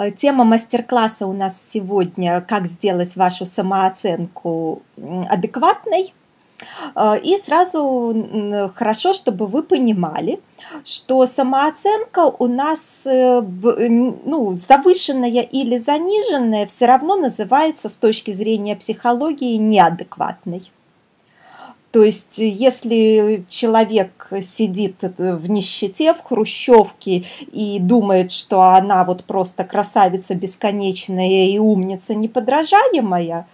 Э, тема мастер-класса у нас сегодня «Как сделать вашу самооценку адекватной». Э, и сразу хорошо, чтобы вы понимали, что самооценка у нас э, ну, завышенная или заниженная все равно называется с точки зрения психологии неадекватной. То есть, если человек сидит в нищете, в хрущевке и думает, что она вот просто красавица бесконечная и умница неподражаемая,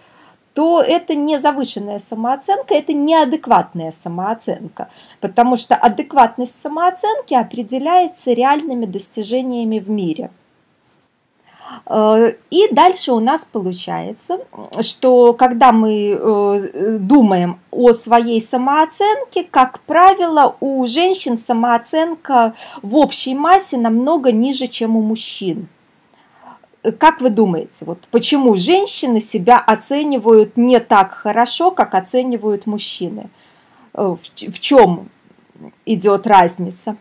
то это не завышенная самооценка, это неадекватная самооценка, потому что адекватность самооценки определяется реальными достижениями в мире – Э, и дальше у нас получается, что когда мы э, думаем о своей самооценке, как правило, у женщин самооценка в общей массе намного ниже, чем у мужчин. Как вы думаете, вот почему женщины себя оценивают не так хорошо, как оценивают мужчины? Э, в чем идет разница?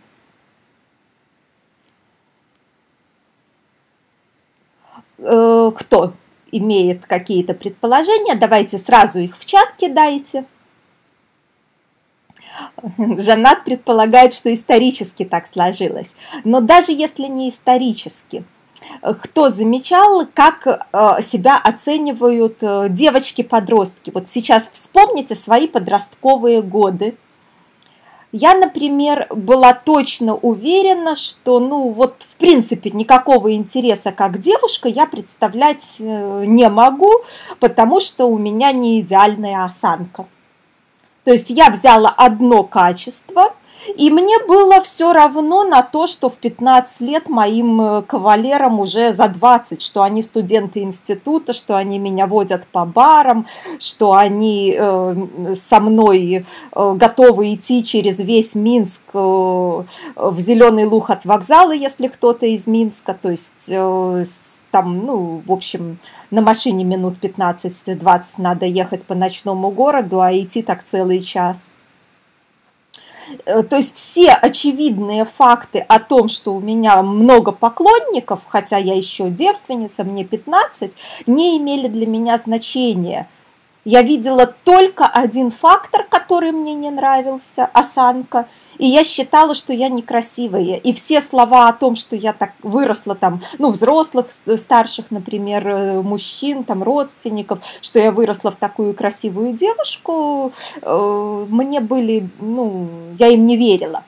Э, кто имеет какие-то предположения, давайте сразу их в чат кидайте. Жанат предполагает, что исторически так сложилось. Но даже если не исторически, кто замечал, как э, себя оценивают э, девочки-подростки? Вот сейчас вспомните свои подростковые годы я, например, была точно уверена, что, ну, вот, в принципе, никакого интереса как девушка я представлять э, не могу, потому что у меня не идеальная осанка. То есть я взяла одно качество – и мне было все равно на то, что в 15 лет моим э, кавалерам уже за 20, что они студенты института, что они меня водят по барам, что они э, со мной э, готовы идти через весь Минск в Зеленый Луг от вокзала, если кто-то из Минска, то есть там, ну, в общем, на машине минут 15-20 надо ехать по ночному городу, а идти так целый час – то есть все очевидные факты о том, что у меня много поклонников, хотя я еще девственница, мне 15, не имели для меня значения. Я видела только один фактор, который мне не нравился, осанка – и я считала, что я некрасивая. И все слова о том, что я так выросла там, ну, взрослых, старших, например, э, мужчин, там, родственников, что я выросла в такую красивую девушку, э, мне были, ну, я им не верила.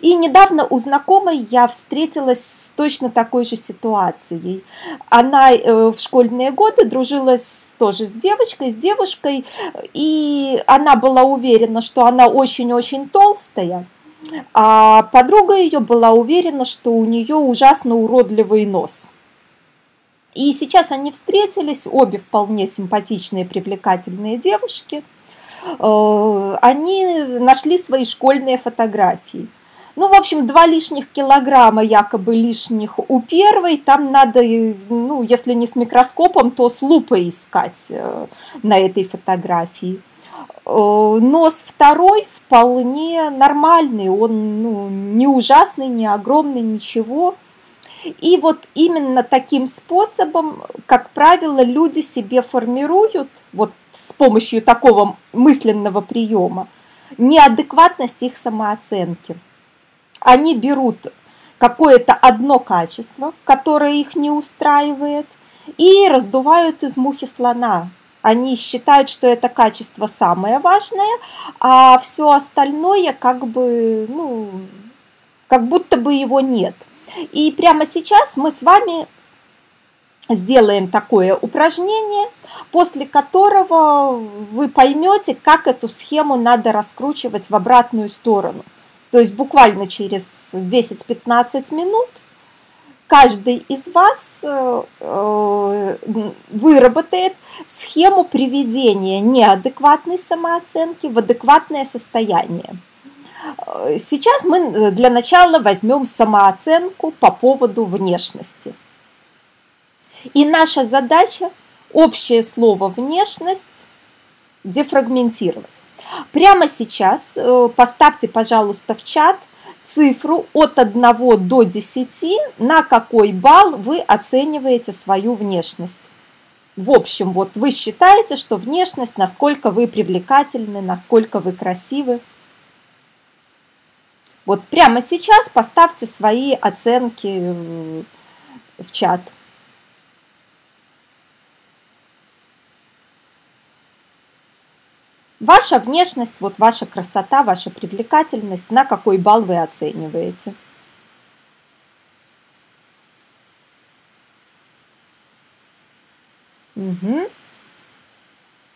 И недавно у знакомой я встретилась с точно такой же ситуацией. Она э, в школьные годы дружила тоже с девочкой, с девушкой, и она была уверена, что она очень-очень толстая. А подруга ее была уверена, что у нее ужасно уродливый нос. И сейчас они встретились, обе вполне симпатичные, привлекательные девушки. Э, они нашли свои школьные фотографии. Ну, в общем, два лишних килограмма якобы лишних у первой. Там надо, ну, если не с микроскопом, то с лупой искать э, на этой фотографии. Э, нос второй вполне нормальный, он ну, не ужасный, не огромный, ничего. И вот именно таким способом, как правило, люди себе формируют, вот с помощью такого мысленного приема, неадекватность их самооценки. Они берут какое-то одно качество, которое их не устраивает, и раздувают из мухи слона, они считают, что это качество самое важное, а все остальное как бы, ну, как будто бы его нет. И прямо сейчас мы с вами сделаем такое упражнение, после которого вы поймете, как эту схему надо раскручивать в обратную сторону. То есть буквально через 10-15 минут – каждый из вас э, э, выработает схему приведения неадекватной самооценки в адекватное состояние. Сейчас мы для начала возьмем самооценку по поводу внешности. И наша задача общее слово внешность дефрагментировать. Прямо сейчас э, поставьте, пожалуйста, в чат цифру от 1 до 10, на какой балл вы оцениваете свою внешность. В общем, вот вы считаете, что внешность, насколько вы привлекательны, насколько вы красивы. Вот прямо сейчас поставьте свои оценки в чат. Ваша внешность, вот ваша красота, ваша привлекательность, на какой балл вы оцениваете? Угу.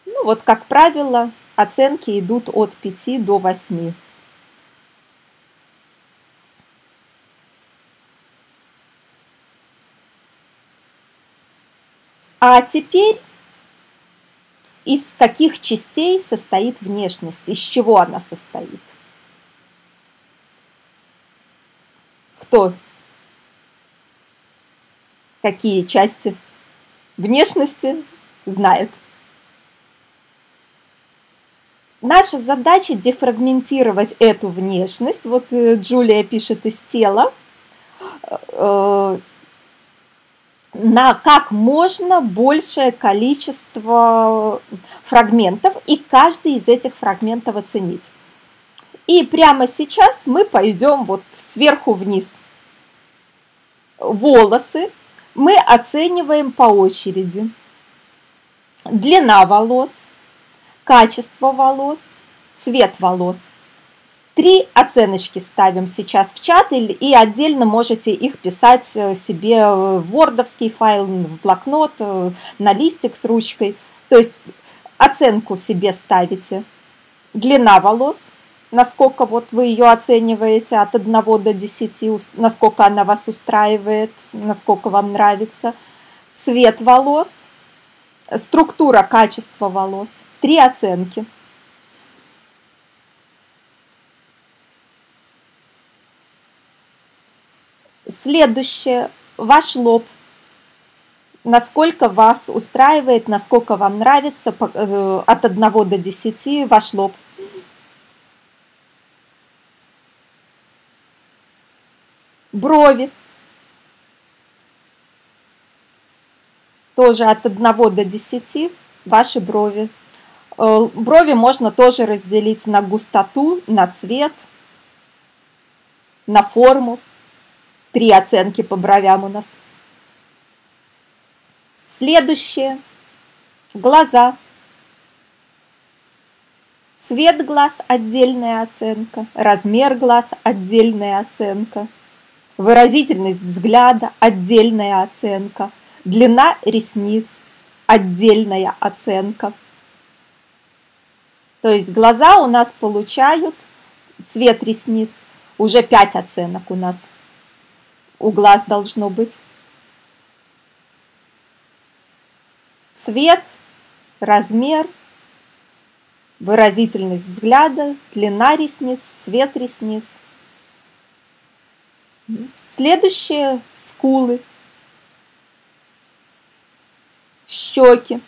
Ну вот, как правило, оценки идут от 5 до 8. А теперь из каких частей состоит внешность, из чего она состоит. Кто? Какие части внешности знает? Наша задача дефрагментировать эту внешность. Вот э, Джулия пишет из тела э, на как можно большее количество фрагментов и каждый из этих фрагментов оценить. И прямо сейчас мы пойдем вот сверху вниз. Волосы мы оцениваем по очереди. Длина волос, качество волос, цвет волос – Три оценочки ставим сейчас в чат и отдельно можете их писать э, себе в вордовский файл, в блокнот, э, на листик с ручкой. То есть оценку себе ставите. Длина волос, насколько вот вы ее оцениваете от 1 до 10, насколько она вас устраивает, насколько вам нравится. Цвет волос, структура, качество волос. Три оценки. Следующее. Ваш лоб. Насколько вас устраивает, насколько вам нравится э, от 1 до 10 ваш лоб. Брови. Тоже от 1 до 10 ваши брови. Э, брови можно тоже разделить на густоту, на цвет, на форму. Три оценки по бровям у нас. Следующее. Глаза. Цвет глаз – отдельная оценка. Размер глаз – отдельная оценка. Выразительность взгляда – отдельная оценка. Длина ресниц – отдельная оценка. То есть глаза у нас получают цвет ресниц. Уже пять оценок у нас у глаз должно быть. Цвет, размер, выразительность взгляда, длина ресниц, цвет ресниц. Следующее – скулы, щеки.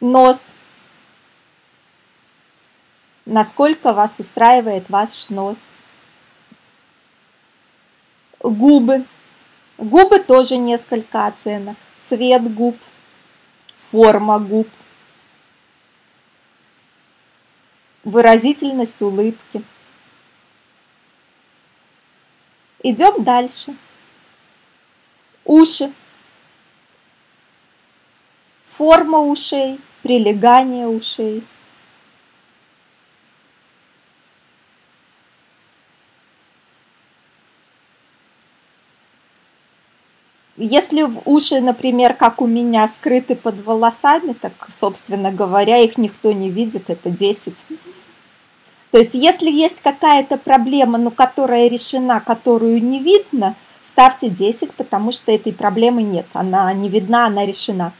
Нос – насколько вас устраивает ваш нос. Губы. Губы тоже несколько оценок. Цвет губ, форма губ, выразительность улыбки. Идем дальше. Уши. Форма ушей, прилегание ушей. Если уши, например, как у меня, скрыты под волосами, так, собственно говоря, их никто не видит, это 10. То есть, если есть какая-то проблема, но которая решена, которую не видно, ставьте 10, потому что этой проблемы нет. Она не видна, она решена.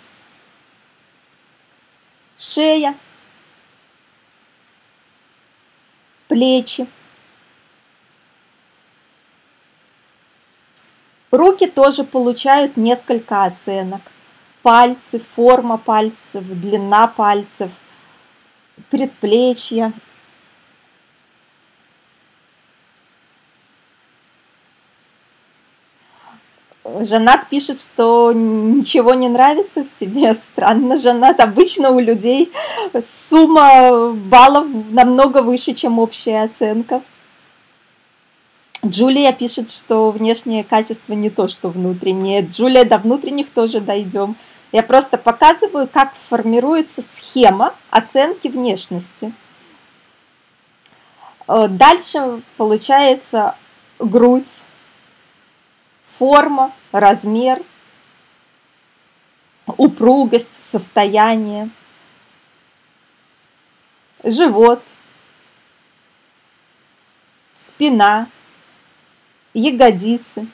Шея, плечи, Руки тоже получают несколько оценок. Пальцы, форма пальцев, длина пальцев, предплечья. Жанат пишет, что ничего не нравится в себе. Странно, Жанат. Обычно у людей сумма баллов намного выше, чем общая оценка. Джулия пишет, что внешнее качество не то, что внутреннее. Джулия, до внутренних тоже дойдем. Я просто показываю, как формируется схема оценки внешности. Э, дальше получается грудь, форма, размер, упругость, состояние, живот, спина, ягодицы,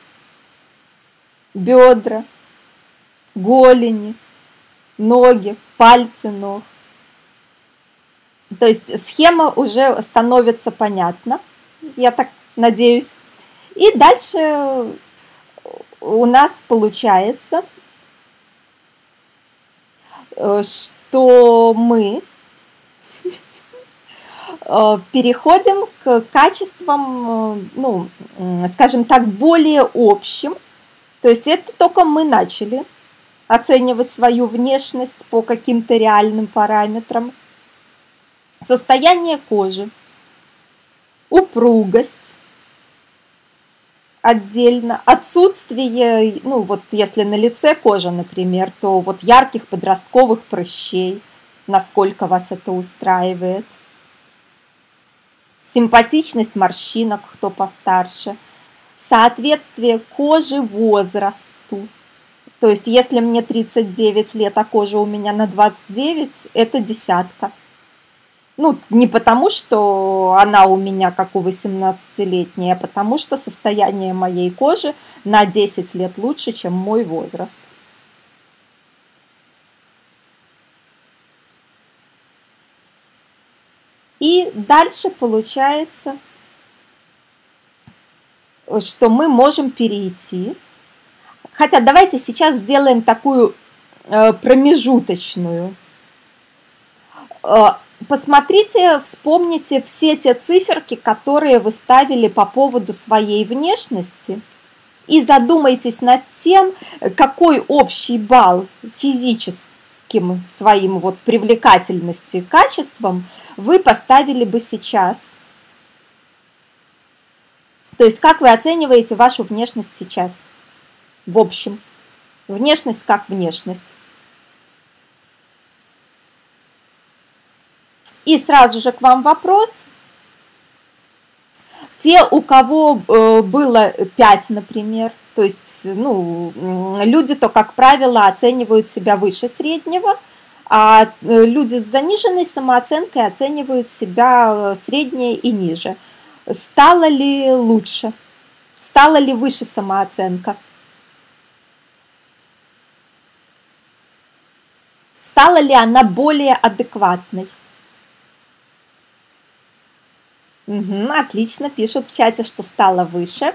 бедра, голени, ноги, пальцы ног. То есть схема уже становится понятна, я так надеюсь. И дальше у нас получается, э, что мы переходим к качествам, э, ну, скажем так, более общим. То есть это только мы начали оценивать свою внешность по каким-то реальным параметрам. Состояние кожи, упругость отдельно, отсутствие, ну вот если на лице кожа, например, то вот ярких подростковых прыщей, насколько вас это устраивает – симпатичность морщинок, кто постарше, соответствие кожи возрасту. То есть, если мне 39 лет, а кожа у меня на 29, это десятка. Ну, не потому, что она у меня как у 18-летней, а потому что состояние моей кожи на 10 лет лучше, чем мой возраст. И дальше получается, что мы можем перейти. Хотя давайте сейчас сделаем такую э, промежуточную. Э, посмотрите, вспомните все те циферки, которые вы ставили по поводу своей внешности, и задумайтесь над тем, какой общий балл физическим своим вот привлекательности качеством вы поставили бы сейчас? То есть как вы оцениваете вашу внешность сейчас? В общем, внешность как внешность. И сразу же к вам вопрос. Те, у кого э, было 5, например, то есть ну, люди то, как правило, оценивают себя выше среднего – а э, люди с заниженной самооценкой оценивают себя э, среднее и ниже. Стало ли лучше? Стала ли выше самооценка? Стала ли она более адекватной? Угу, отлично, пишут в чате, что стало выше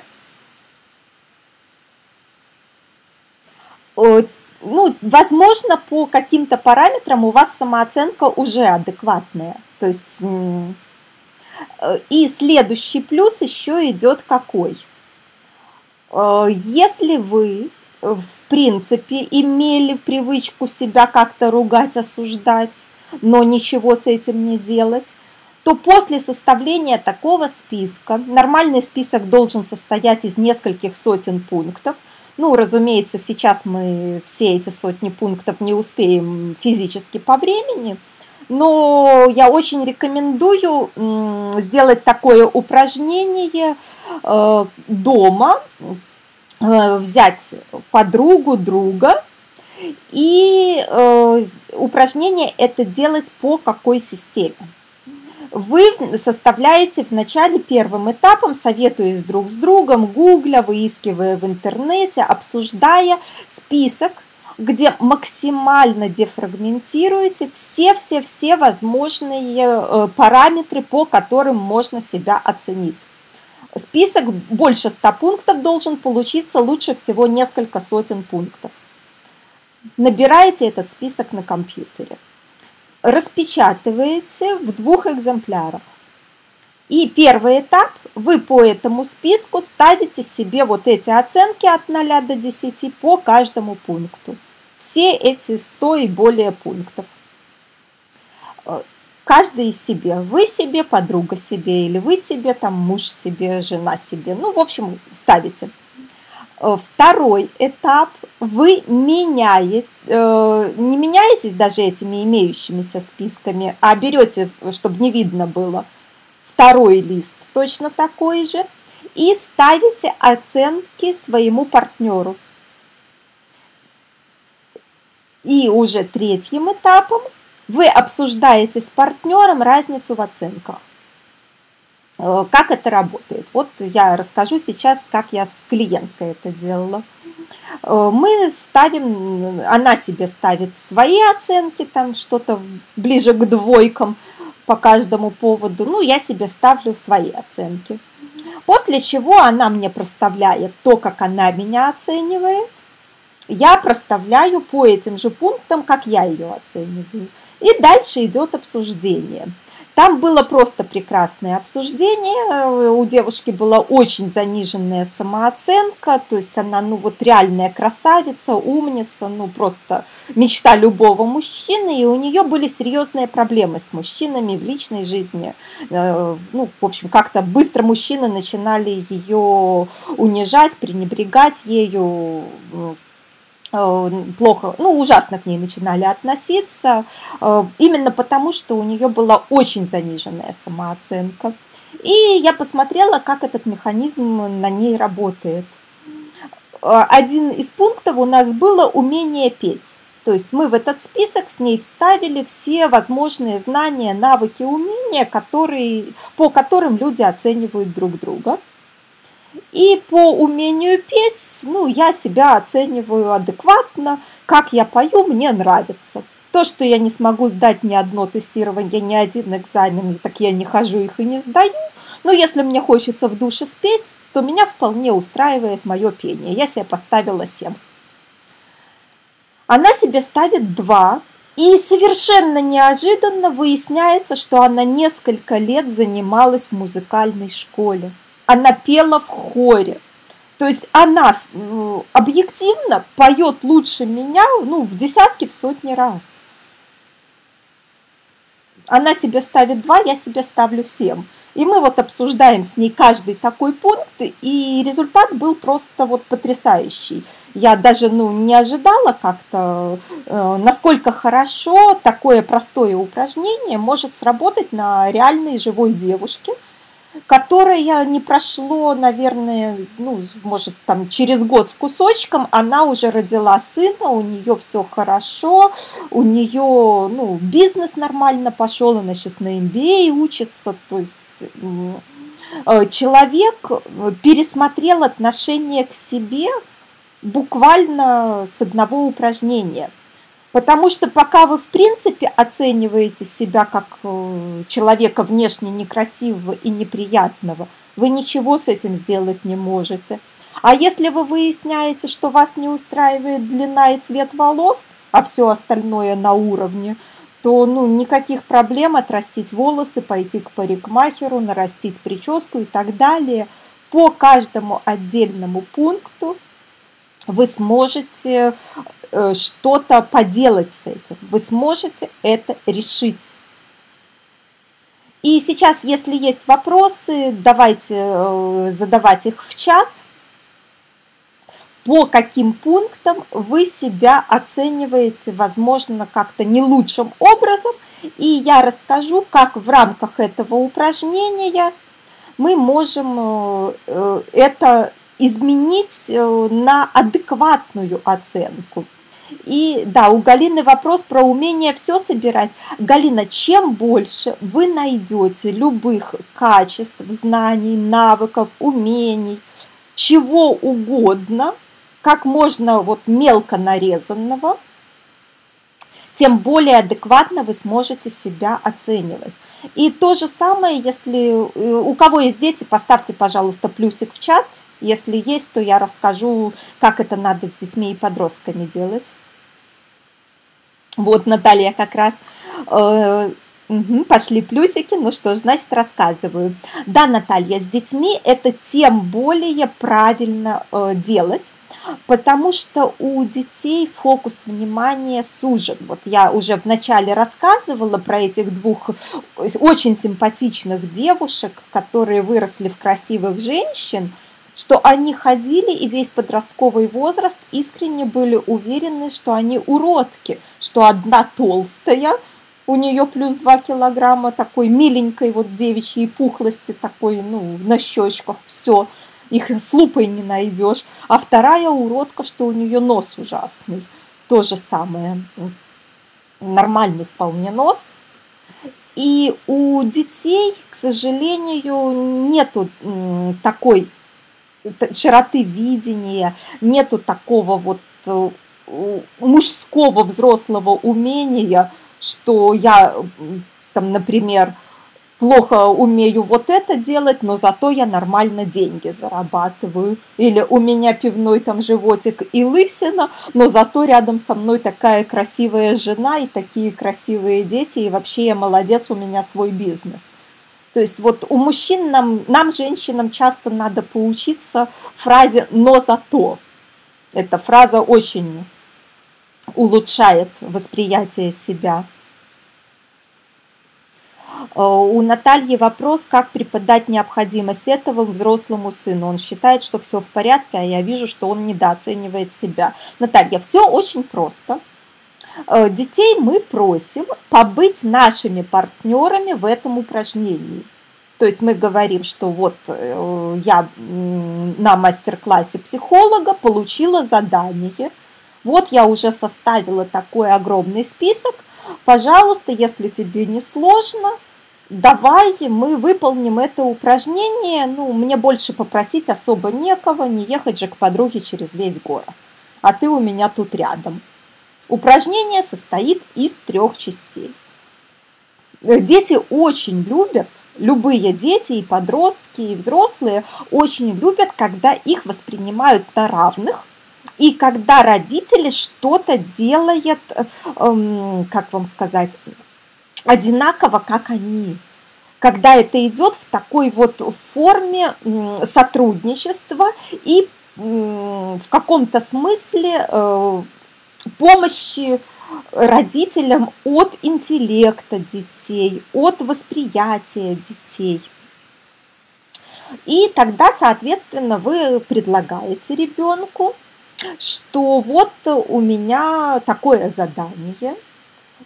ну, возможно, по каким-то параметрам у вас самооценка уже адекватная. То есть э, и следующий плюс еще идет какой? Э, если вы, в принципе, имели привычку себя как-то ругать, осуждать, но ничего с этим не делать, то после составления такого списка, нормальный список должен состоять из нескольких сотен пунктов – ну, разумеется, сейчас мы все эти сотни пунктов не успеем физически по времени, но я очень рекомендую сделать такое упражнение э, дома, э, взять подругу, друга, и э, упражнение это делать по какой системе вы составляете в начале первым этапом, советуясь друг с другом, гугля, выискивая в интернете, обсуждая список, где максимально дефрагментируете все-все-все возможные э, параметры, по которым можно себя оценить. Список больше 100 пунктов должен получиться, лучше всего несколько сотен пунктов. набираете этот список на компьютере, распечатываете в двух экземплярах. И первый этап, вы по этому списку ставите себе вот эти оценки от 0 до 10 по каждому пункту. Все эти 100 и более пунктов. Каждый из себе. Вы себе, подруга себе, или вы себе, там муж себе, жена себе. Ну, в общем, ставите. Второй этап, вы меняете, э, не меняетесь даже этими имеющимися списками, а берете, чтобы не видно было – второй лист точно такой же и ставите оценки своему партнеру. И уже третьим этапом вы обсуждаете с партнером разницу в оценках. Э, как это работает? Вот я расскажу сейчас, как я с клиенткой это делала. Э, мы ставим, она себе ставит свои оценки, там что-то ближе к двойкам, по каждому поводу, ну, я себе ставлю свои оценки. После чего она мне проставляет то, как она меня оценивает, я проставляю по этим же пунктам, как я ее оцениваю. И дальше идет обсуждение. Там было просто прекрасное обсуждение. У девушки была очень заниженная самооценка, то есть она, ну вот реальная красавица, умница, ну просто мечта любого мужчины, и у нее были серьезные проблемы с мужчинами в личной жизни. Э, ну, в общем, как-то быстро мужчины начинали ее унижать, пренебрегать ею, Э, плохо, ну, ужасно к ней начинали относиться, э, именно потому, что у нее была очень заниженная самооценка. И я посмотрела, как этот механизм на ней работает. Э, один из пунктов у нас было умение петь. То есть мы в этот список с ней вставили все возможные знания, навыки, умения, которые, по которым люди оценивают друг друга. И по умению петь, ну, я себя оцениваю адекватно, как я пою, мне нравится. То, что я не смогу сдать ни одно тестирование, ни один экзамен, так я не хожу их и не сдаю. Но если мне хочется в душе спеть, то меня вполне устраивает мое пение. Я себе поставила 7. Она себе ставит 2, и совершенно неожиданно выясняется, что она несколько лет занималась в музыкальной школе она пела в хоре. То есть она объективно поет лучше меня ну, в десятки, в сотни раз. Она себе ставит два, я себе ставлю семь. И мы вот обсуждаем с ней каждый такой пункт, и результат был просто вот потрясающий. Я даже ну, не ожидала как-то, э, насколько хорошо такое простое упражнение может сработать на реальной живой девушке – которое не прошло, наверное, ну, может, там через год с кусочком, она уже родила сына, у нее все хорошо, у нее, ну, бизнес нормально пошел, она сейчас на MBA учится, то есть э, человек пересмотрел отношение к себе буквально с одного упражнения – Потому что пока вы, в принципе, оцениваете себя как э, человека внешне некрасивого и неприятного, вы ничего с этим сделать не можете. А если вы выясняете, что вас не устраивает длина и цвет волос, а все остальное на уровне, то ну, никаких проблем отрастить волосы, пойти к парикмахеру, нарастить прическу и так далее. По каждому отдельному пункту вы сможете Э, что-то поделать с этим. Вы сможете это решить. И сейчас, если есть вопросы, давайте э, задавать их в чат. По каким пунктам вы себя оцениваете, возможно, как-то не лучшим образом. И я расскажу, как в рамках этого упражнения мы можем э, это изменить на адекватную оценку. И да, у Галины вопрос про умение все собирать. Галина, чем больше вы найдете любых качеств, знаний, навыков, умений, чего угодно, как можно вот мелко нарезанного, тем более адекватно вы сможете себя оценивать. И то же самое, если э, у кого есть дети, поставьте, пожалуйста, плюсик в чат – если есть, то я расскажу, как это надо с детьми и подростками делать. Вот, Наталья как раз э, Угу, пошли плюсики, ну что ж, значит, рассказываю. Да, Наталья, с детьми это тем более правильно э, делать, потому что у детей фокус внимания сужен. Вот я уже вначале рассказывала про этих двух очень симпатичных девушек, которые выросли в красивых женщин, что они ходили и весь подростковый возраст искренне были уверены, что они уродки, что одна толстая – у нее плюс 2 килограмма такой миленькой вот девичьей пухлости, такой, ну, на щечках, все, их с лупой не найдешь. А вторая уродка, что у нее нос ужасный, то же самое, нормальный вполне нос. И у детей, к сожалению, нету такой широты видения, нету такого вот э, мужского взрослого умения что я, там, например, плохо умею вот это делать, но зато я нормально деньги зарабатываю. Или у меня пивной там животик и лысина, но зато рядом со мной такая красивая жена и такие красивые дети, и вообще я молодец, у меня свой бизнес. То есть вот у мужчин, нам, нам, женщинам, часто надо поучиться фразе «но зато». Эта фраза очень улучшает восприятие себя. Э, у Натальи вопрос, как преподать необходимость этого взрослому сыну. Он считает, что все в порядке, а я вижу, что он недооценивает себя. Наталья, все очень просто. Э, детей мы просим побыть нашими партнерами в этом упражнении. То есть мы говорим, что вот э, я на мастер-классе психолога получила задание, вот я уже составила такой огромный список, пожалуйста, если тебе не сложно, давай мы выполним это упражнение, ну, мне больше попросить особо некого, не ехать же к подруге через весь город, а ты у меня тут рядом. Упражнение состоит из трех частей. Дети очень любят, любые дети и подростки, и взрослые очень любят, когда их воспринимают на равных, и когда родители что-то делают, эм, как вам сказать, одинаково, как они. Когда это идет в такой вот форме сотрудничества и в каком-то смысле э, помощи родителям от интеллекта детей, от восприятия детей. И тогда, соответственно, вы предлагаете ребенку что вот у меня такое задание,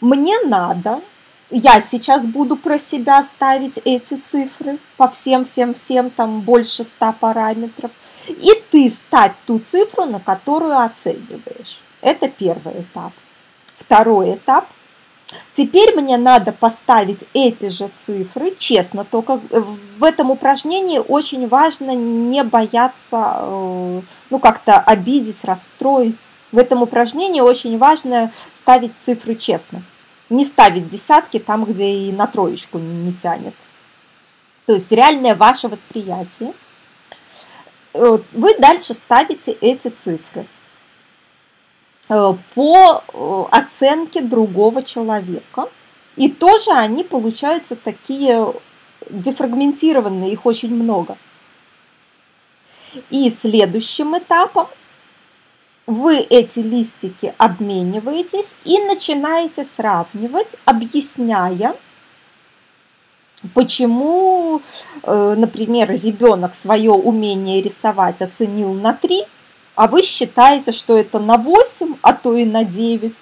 мне надо, я сейчас буду про себя ставить эти цифры по всем-всем-всем, там больше ста параметров, и ты ставь ту цифру, на которую оцениваешь. Это первый этап. Второй этап – Теперь мне надо поставить эти же цифры, честно, только в этом упражнении очень важно не бояться, э, ну, как-то обидеть, расстроить. В этом упражнении очень важно ставить цифры честно. Не ставить десятки там, где и на троечку не тянет. То есть реальное ваше восприятие. Э, вы дальше ставите эти цифры. Э, по э, оценке другого человека. И тоже они получаются такие дефрагментированные, их очень много. И следующим этапом вы эти листики обмениваетесь и начинаете сравнивать, объясняя, почему, э, например, ребенок свое умение рисовать оценил на 3, а вы считаете, что это на 8, а то и на 9,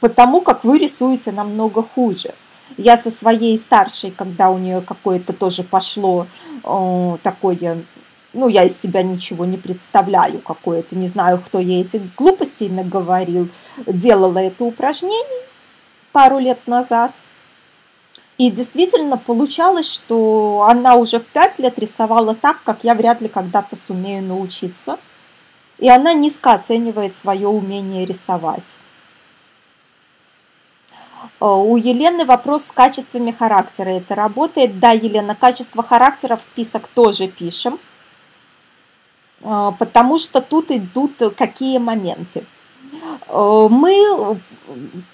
потому как вы рисуете намного хуже. Я со своей старшей, когда у нее какое-то тоже пошло э, такое, ну, я из себя ничего не представляю какое-то, не знаю, кто ей эти глупостей наговорил, делала это упражнение пару лет назад. И действительно получалось, что она уже в 5 лет рисовала так, как я вряд ли когда-то сумею научиться – и она низко оценивает свое умение рисовать. Э, у Елены вопрос с качествами характера. Это работает? Да, Елена, качество характера в список тоже пишем, э, потому что тут идут какие моменты. Э, мы,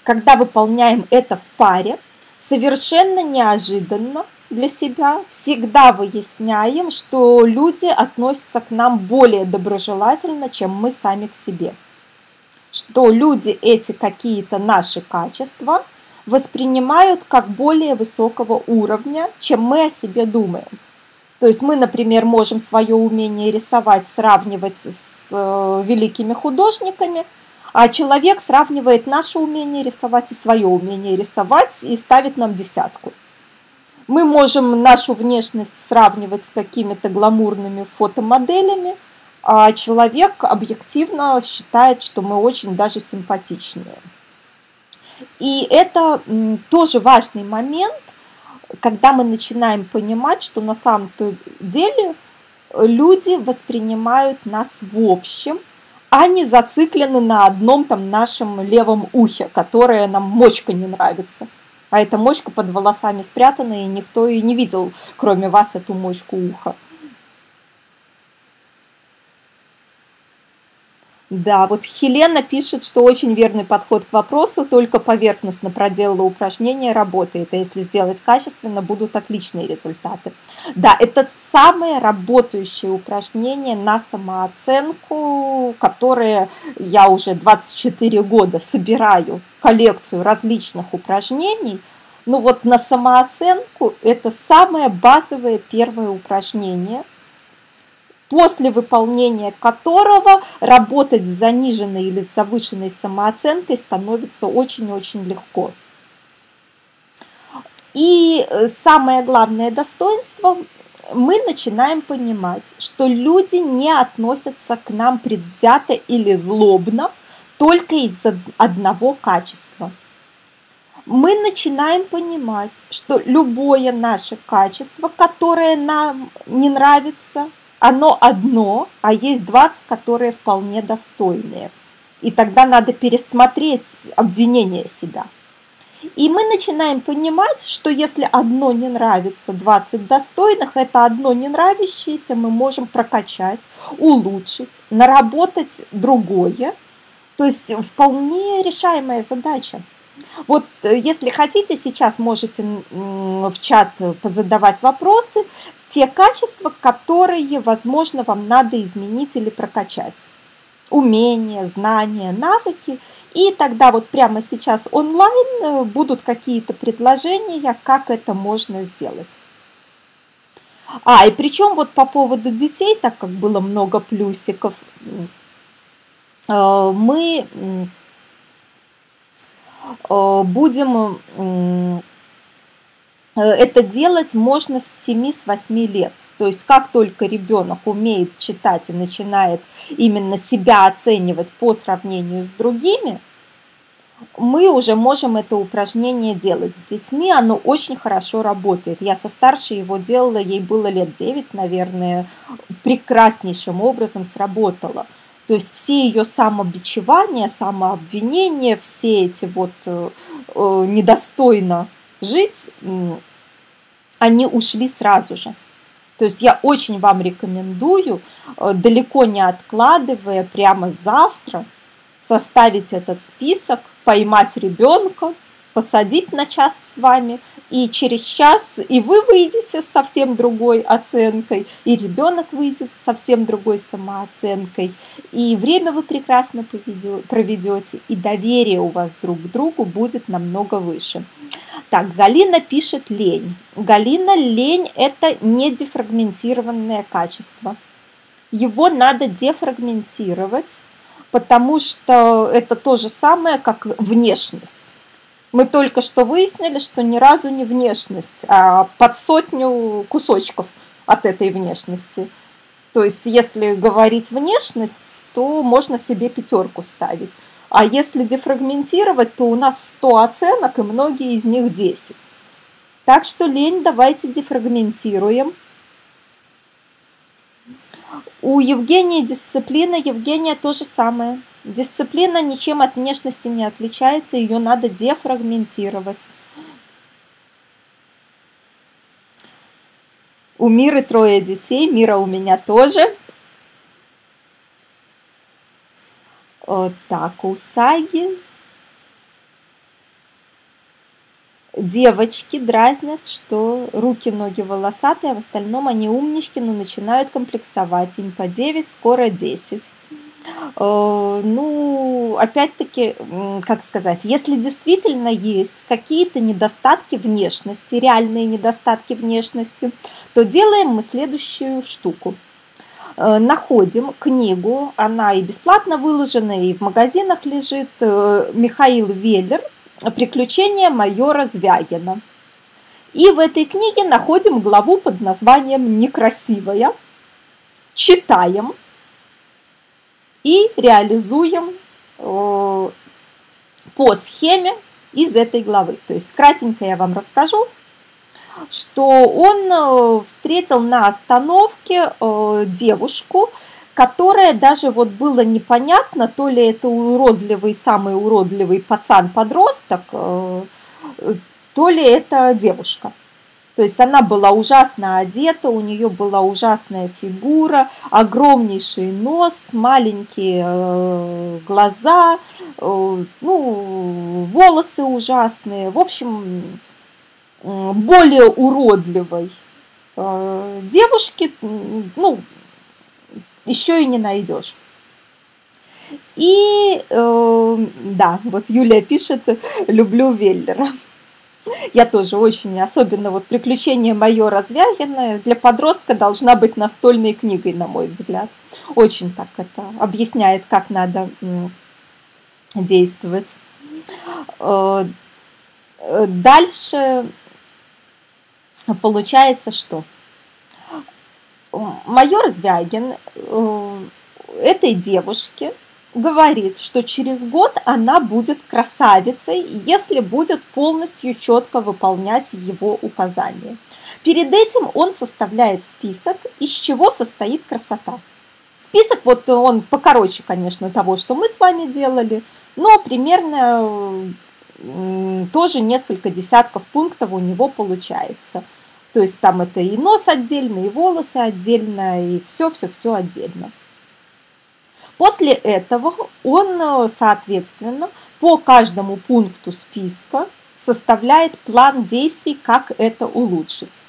когда выполняем это в паре, совершенно неожиданно для себя всегда выясняем, что люди относятся к нам более доброжелательно, чем мы сами к себе. Что люди эти какие-то наши качества воспринимают как более высокого уровня, чем мы о себе думаем. То есть мы, например, можем свое умение рисовать сравнивать с э, великими художниками, а человек сравнивает наше умение рисовать и свое умение рисовать и ставит нам десятку. Мы можем нашу внешность сравнивать с какими-то гламурными фотомоделями, а человек объективно считает, что мы очень даже симпатичные. И это тоже важный момент, когда мы начинаем понимать, что на самом-то деле люди воспринимают нас в общем, а не зациклены на одном там нашем левом ухе, которое нам мочка не нравится. А эта мочка под волосами спрятана, и никто и не видел, кроме вас, эту мочку уха. Да, вот Хелена пишет, что очень верный подход к вопросу, только поверхностно проделала упражнение, работает. А если сделать качественно, будут отличные результаты. Да, это самое работающее упражнение на самооценку, которое я уже 24 года собираю коллекцию различных упражнений. Ну вот на самооценку это самое базовое первое упражнение – после выполнения которого работать с заниженной или завышенной самооценкой становится очень-очень легко. И э, самое главное достоинство, мы начинаем понимать, что люди не относятся к нам предвзято или злобно только из-за одного качества. Мы начинаем понимать, что любое наше качество, которое нам не нравится, оно одно, а есть 20, которые вполне достойные. И тогда надо пересмотреть обвинение себя. И мы начинаем понимать, что если одно не нравится 20 достойных, это одно не нравящееся мы можем прокачать, улучшить, наработать другое. То есть вполне решаемая задача. Вот э, если хотите, сейчас можете в чат позадавать вопросы, те качества, которые, возможно, вам надо изменить или прокачать. Умения, знания, навыки. И тогда вот прямо сейчас онлайн э, будут какие-то предложения, как это можно сделать. А, и причем вот по поводу детей, так как было много плюсиков, э, мы э, будем это делать можно с 7-8 лет. То есть как только ребенок умеет читать и начинает именно себя оценивать по сравнению с другими, мы уже можем это упражнение делать с детьми, оно очень хорошо работает. Я со старшей его делала, ей было лет 9, наверное, прекраснейшим образом сработало. То есть все ее самобичевания, самообвинения, все эти вот э, э недостойно жить, они ушли сразу же. То есть я очень вам рекомендую, э, далеко не откладывая, прямо завтра составить этот список, поймать ребенка, посадить на час с вами, и через час и вы выйдете с совсем другой оценкой, и ребенок выйдет с совсем другой самооценкой, и время вы прекрасно проведете, и доверие у вас друг к другу будет намного выше. Так, Галина пишет лень. Галина, лень – это не дефрагментированное качество. Его надо дефрагментировать, потому что это то же самое, как внешность. Мы только что выяснили, что ни разу не внешность, а под сотню кусочков от этой внешности. То есть, если говорить внешность, то можно себе пятерку ставить. А если дефрагментировать, то у нас 100 оценок, и многие из них 10. Так что лень давайте дефрагментируем. У Евгении дисциплина, Евгения то же самое. Дисциплина ничем от внешности не отличается, ее надо дефрагментировать. У Миры трое детей, Мира у меня тоже – Э, так, у Саги девочки дразнят, что руки, ноги волосатые, а в остальном они умнички, но начинают комплексовать. Им по 9, скоро 10. Э, ну, опять-таки, как сказать, если действительно есть какие-то недостатки внешности, реальные недостатки внешности, то делаем мы следующую штуку. Э, находим книгу, она и бесплатно выложена, и в магазинах лежит, э, Михаил Веллер «Приключения майора Звягина». И в этой книге находим главу под названием «Некрасивая», читаем – и реализуем э, по схеме из этой главы. То есть кратенько я вам расскажу, что он э, встретил на остановке э, девушку, которая даже вот было непонятно, то ли это уродливый, самый уродливый пацан-подросток, то ли это девушка. То есть она была ужасно одета, у нее была ужасная фигура, огромнейший нос, маленькие э, глаза, э, ну, волосы ужасные. В общем, более уродливой э, девушки, ну, еще и не найдешь. И э, да, вот Юлия пишет, люблю Веллера. Я тоже очень, особенно вот «Приключения майора Звягина» для подростка должна быть настольной книгой, на мой взгляд. Очень так это объясняет, как надо действовать. Э, дальше получается, что майор Звягин э, этой девушке говорит, что через год она будет красавицей, если будет полностью четко выполнять его указания. Перед этим он составляет список, из чего состоит красота. Список, вот он покороче, конечно, того, что мы с вами делали, но примерно тоже несколько десятков пунктов у него получается. То есть там это и нос отдельно, и волосы отдельно, и все-все-все отдельно. После этого он, э, соответственно, по каждому пункту списка составляет план действий, как это улучшить.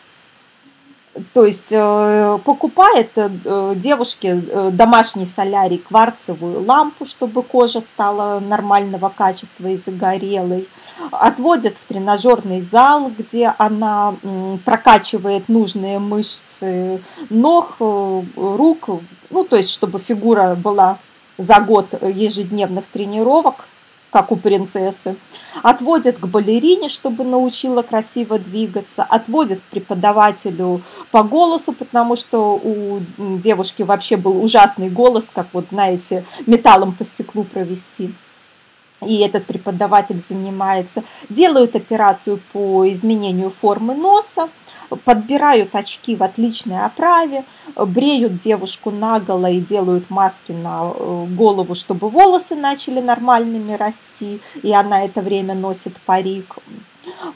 То есть э, покупает э, девушке домашний солярий кварцевую лампу, чтобы кожа стала нормального качества и загорелой. Отводит в тренажерный зал, где она прокачивает нужные мышцы ног, рук, ну то есть чтобы фигура была за год ежедневных тренировок, как у принцессы, отводит к балерине, чтобы научила красиво двигаться, отводит к преподавателю по голосу, потому что у девушки вообще был ужасный голос, как вот, знаете, металлом по стеклу провести. И этот преподаватель занимается. Делают операцию по изменению формы носа, подбирают очки в отличной оправе, бреют девушку наголо и делают маски на э, голову, чтобы волосы начали нормальными расти, и она это время носит парик.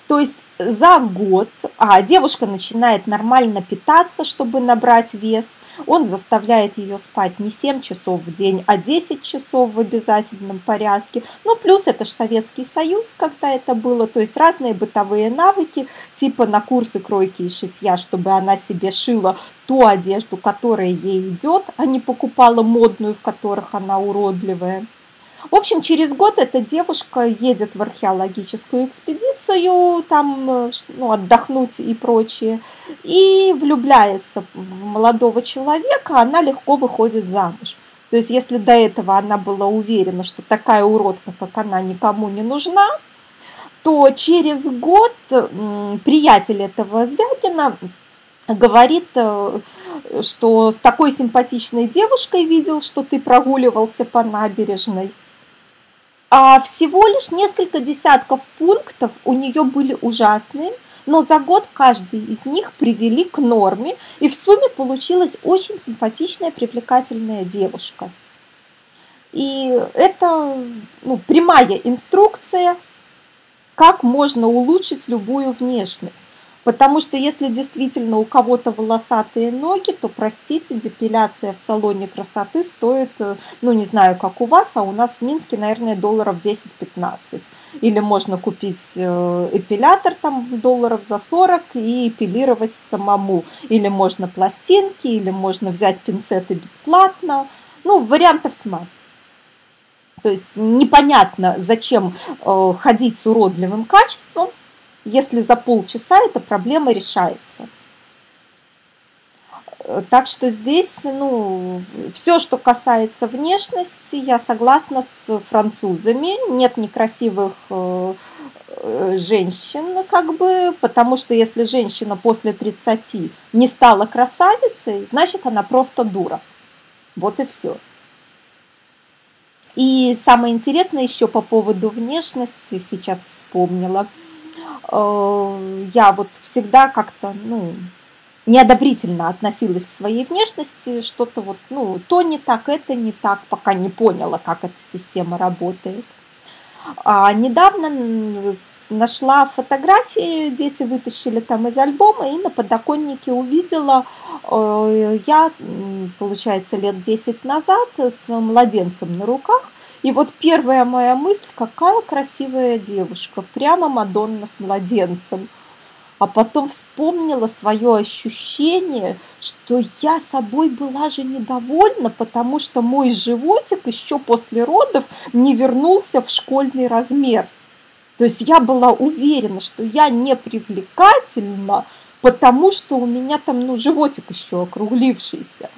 То есть за год, а девушка начинает нормально питаться, чтобы набрать вес, он заставляет ее спать не 7 часов в день, а 10 часов в обязательном порядке. Ну, плюс это же Советский Союз, когда это было, то есть разные бытовые навыки, типа на курсы кройки и шитья, чтобы она себе шила ту одежду, которая ей идет, а не покупала модную, в которых она уродливая. В общем, через год эта девушка едет в археологическую экспедицию, там э, ну, отдохнуть и прочее, и влюбляется в молодого человека, она легко выходит замуж. То есть, если до этого она была уверена, что такая уродка, как она, никому не нужна, то через год приятель этого Звягина говорит, э, что с такой симпатичной девушкой видел, что ты прогуливался по набережной. А всего лишь несколько десятков пунктов у нее были ужасные, но за год каждый из них привели к норме, и в сумме получилась очень симпатичная, привлекательная девушка. И это ну, прямая инструкция, как можно улучшить любую внешность. Потому что если действительно у кого-то волосатые ноги, то, простите, депиляция в салоне красоты стоит, э, ну, не знаю, как у вас, а у нас в Минске, наверное, долларов 10-15. Или можно купить э, эпилятор там долларов за 40 и эпилировать самому. Или можно пластинки, или можно взять пинцеты бесплатно. Ну, вариантов тьма. То есть непонятно, зачем э, ходить с уродливым качеством, если за полчаса эта проблема решается. Так что здесь, ну, все, что касается внешности, я согласна с французами. Нет некрасивых э, э, женщин, как бы, потому что если женщина после 30 не стала красавицей, значит, она просто дура. Вот и все. И самое интересное еще по поводу внешности, сейчас вспомнила – Э, я вот всегда как-то, ну, неодобрительно относилась к своей внешности, что-то вот, ну, то не так, это не так, пока не поняла, как эта система работает. А недавно нашла фотографии, дети вытащили там из альбома, и на подоконнике увидела э, я, получается, лет 10 назад с младенцем на руках, и вот первая моя мысль, какая красивая девушка, прямо Мадонна с младенцем. А потом вспомнила свое ощущение, что я собой была же недовольна, потому что мой животик еще после родов не вернулся в школьный размер. То есть я была уверена, что я не привлекательна, потому что у меня там ну, животик еще округлившийся.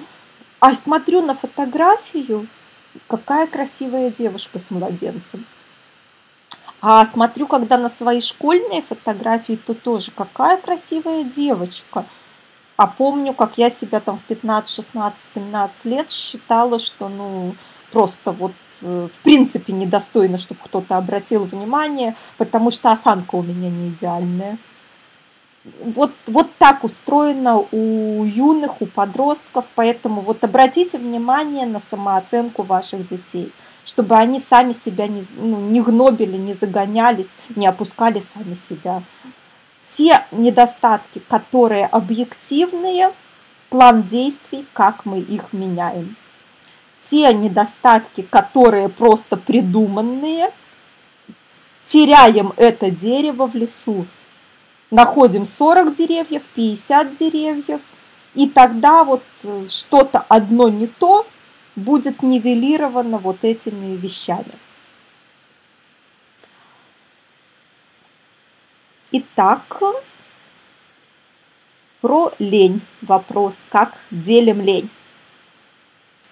А смотрю на фотографию, какая красивая девушка с младенцем. А смотрю, когда на свои школьные фотографии, то тоже какая красивая девочка. А помню, как я себя там в 15, 16, 17 лет считала, что ну просто вот э, в принципе недостойно, чтобы кто-то обратил внимание, потому что осанка у меня не идеальная вот, вот так устроено у юных, у подростков, поэтому вот обратите внимание на самооценку ваших детей, чтобы они сами себя не, ну, не гнобили, не загонялись, не опускали сами себя. Те недостатки, которые объективные, план действий, как мы их меняем. Те недостатки, которые просто придуманные, теряем это дерево в лесу, находим 40 деревьев, 50 деревьев, и тогда вот э, что-то одно не то будет нивелировано вот этими вещами. Итак, про лень вопрос, как делим лень.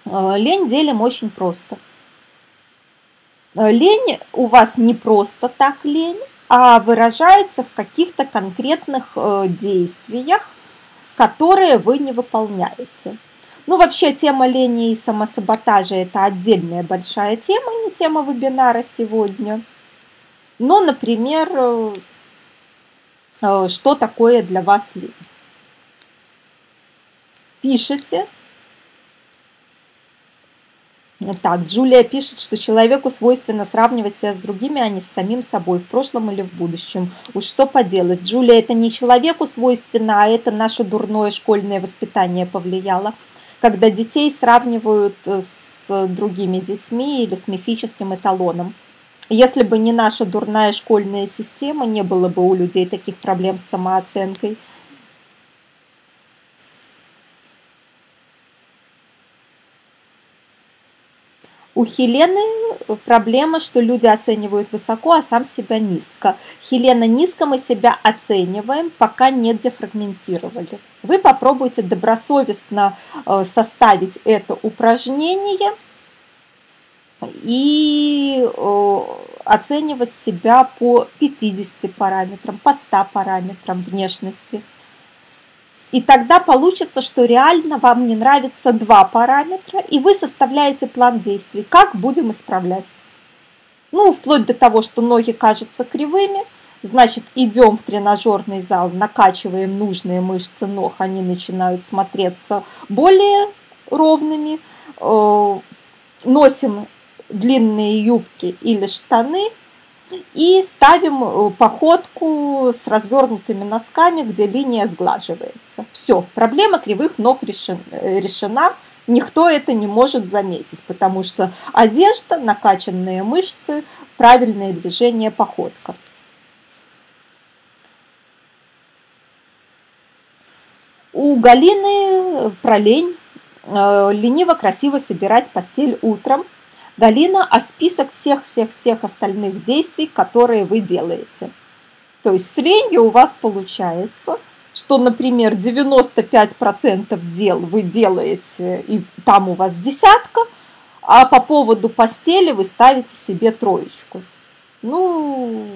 Э, лень делим очень просто. Э, лень у вас не просто так лень, а выражается в каких-то конкретных э, действиях, которые вы не выполняете. Ну, вообще, тема лени и самосаботажа – это отдельная большая тема, не тема вебинара сегодня. Но, например, э, э, что такое для вас лень? Пишите, так, Джулия пишет, что человеку свойственно сравнивать себя с другими, а не с самим собой, в прошлом или в будущем. Уж что поделать. Джулия, это не человеку свойственно, а это наше дурное школьное воспитание повлияло. Когда детей сравнивают э, с другими детьми или с мифическим эталоном. Если бы не наша дурная школьная система, не было бы у людей таких проблем с самооценкой – У Хелены проблема, что люди оценивают высоко, а сам себя низко. Хелена, низко мы себя оцениваем, пока не дефрагментировали. Вы попробуйте добросовестно э, составить это упражнение и э, оценивать себя по 50 параметрам, по 100 параметрам внешности – и тогда получится, что реально вам не нравится два параметра, и вы составляете план действий, как будем исправлять. Ну, вплоть до того, что ноги кажутся кривыми, значит, идем в тренажерный зал, накачиваем нужные мышцы ног, они начинают смотреться более ровными, э, носим длинные юбки или штаны, и ставим э, походку с развернутыми носками, где линия сглаживается. Все, проблема кривых ног э, решена, никто это не может заметить, потому что одежда, накачанные мышцы, правильные движения, походка. У Галины про лень, э, лениво красиво собирать постель утром – Галина, а список всех-всех-всех остальных действий, которые вы делаете. То есть в у вас получается, что, например, 95% дел вы делаете, и там у вас десятка, а по поводу постели вы ставите себе троечку. Ну,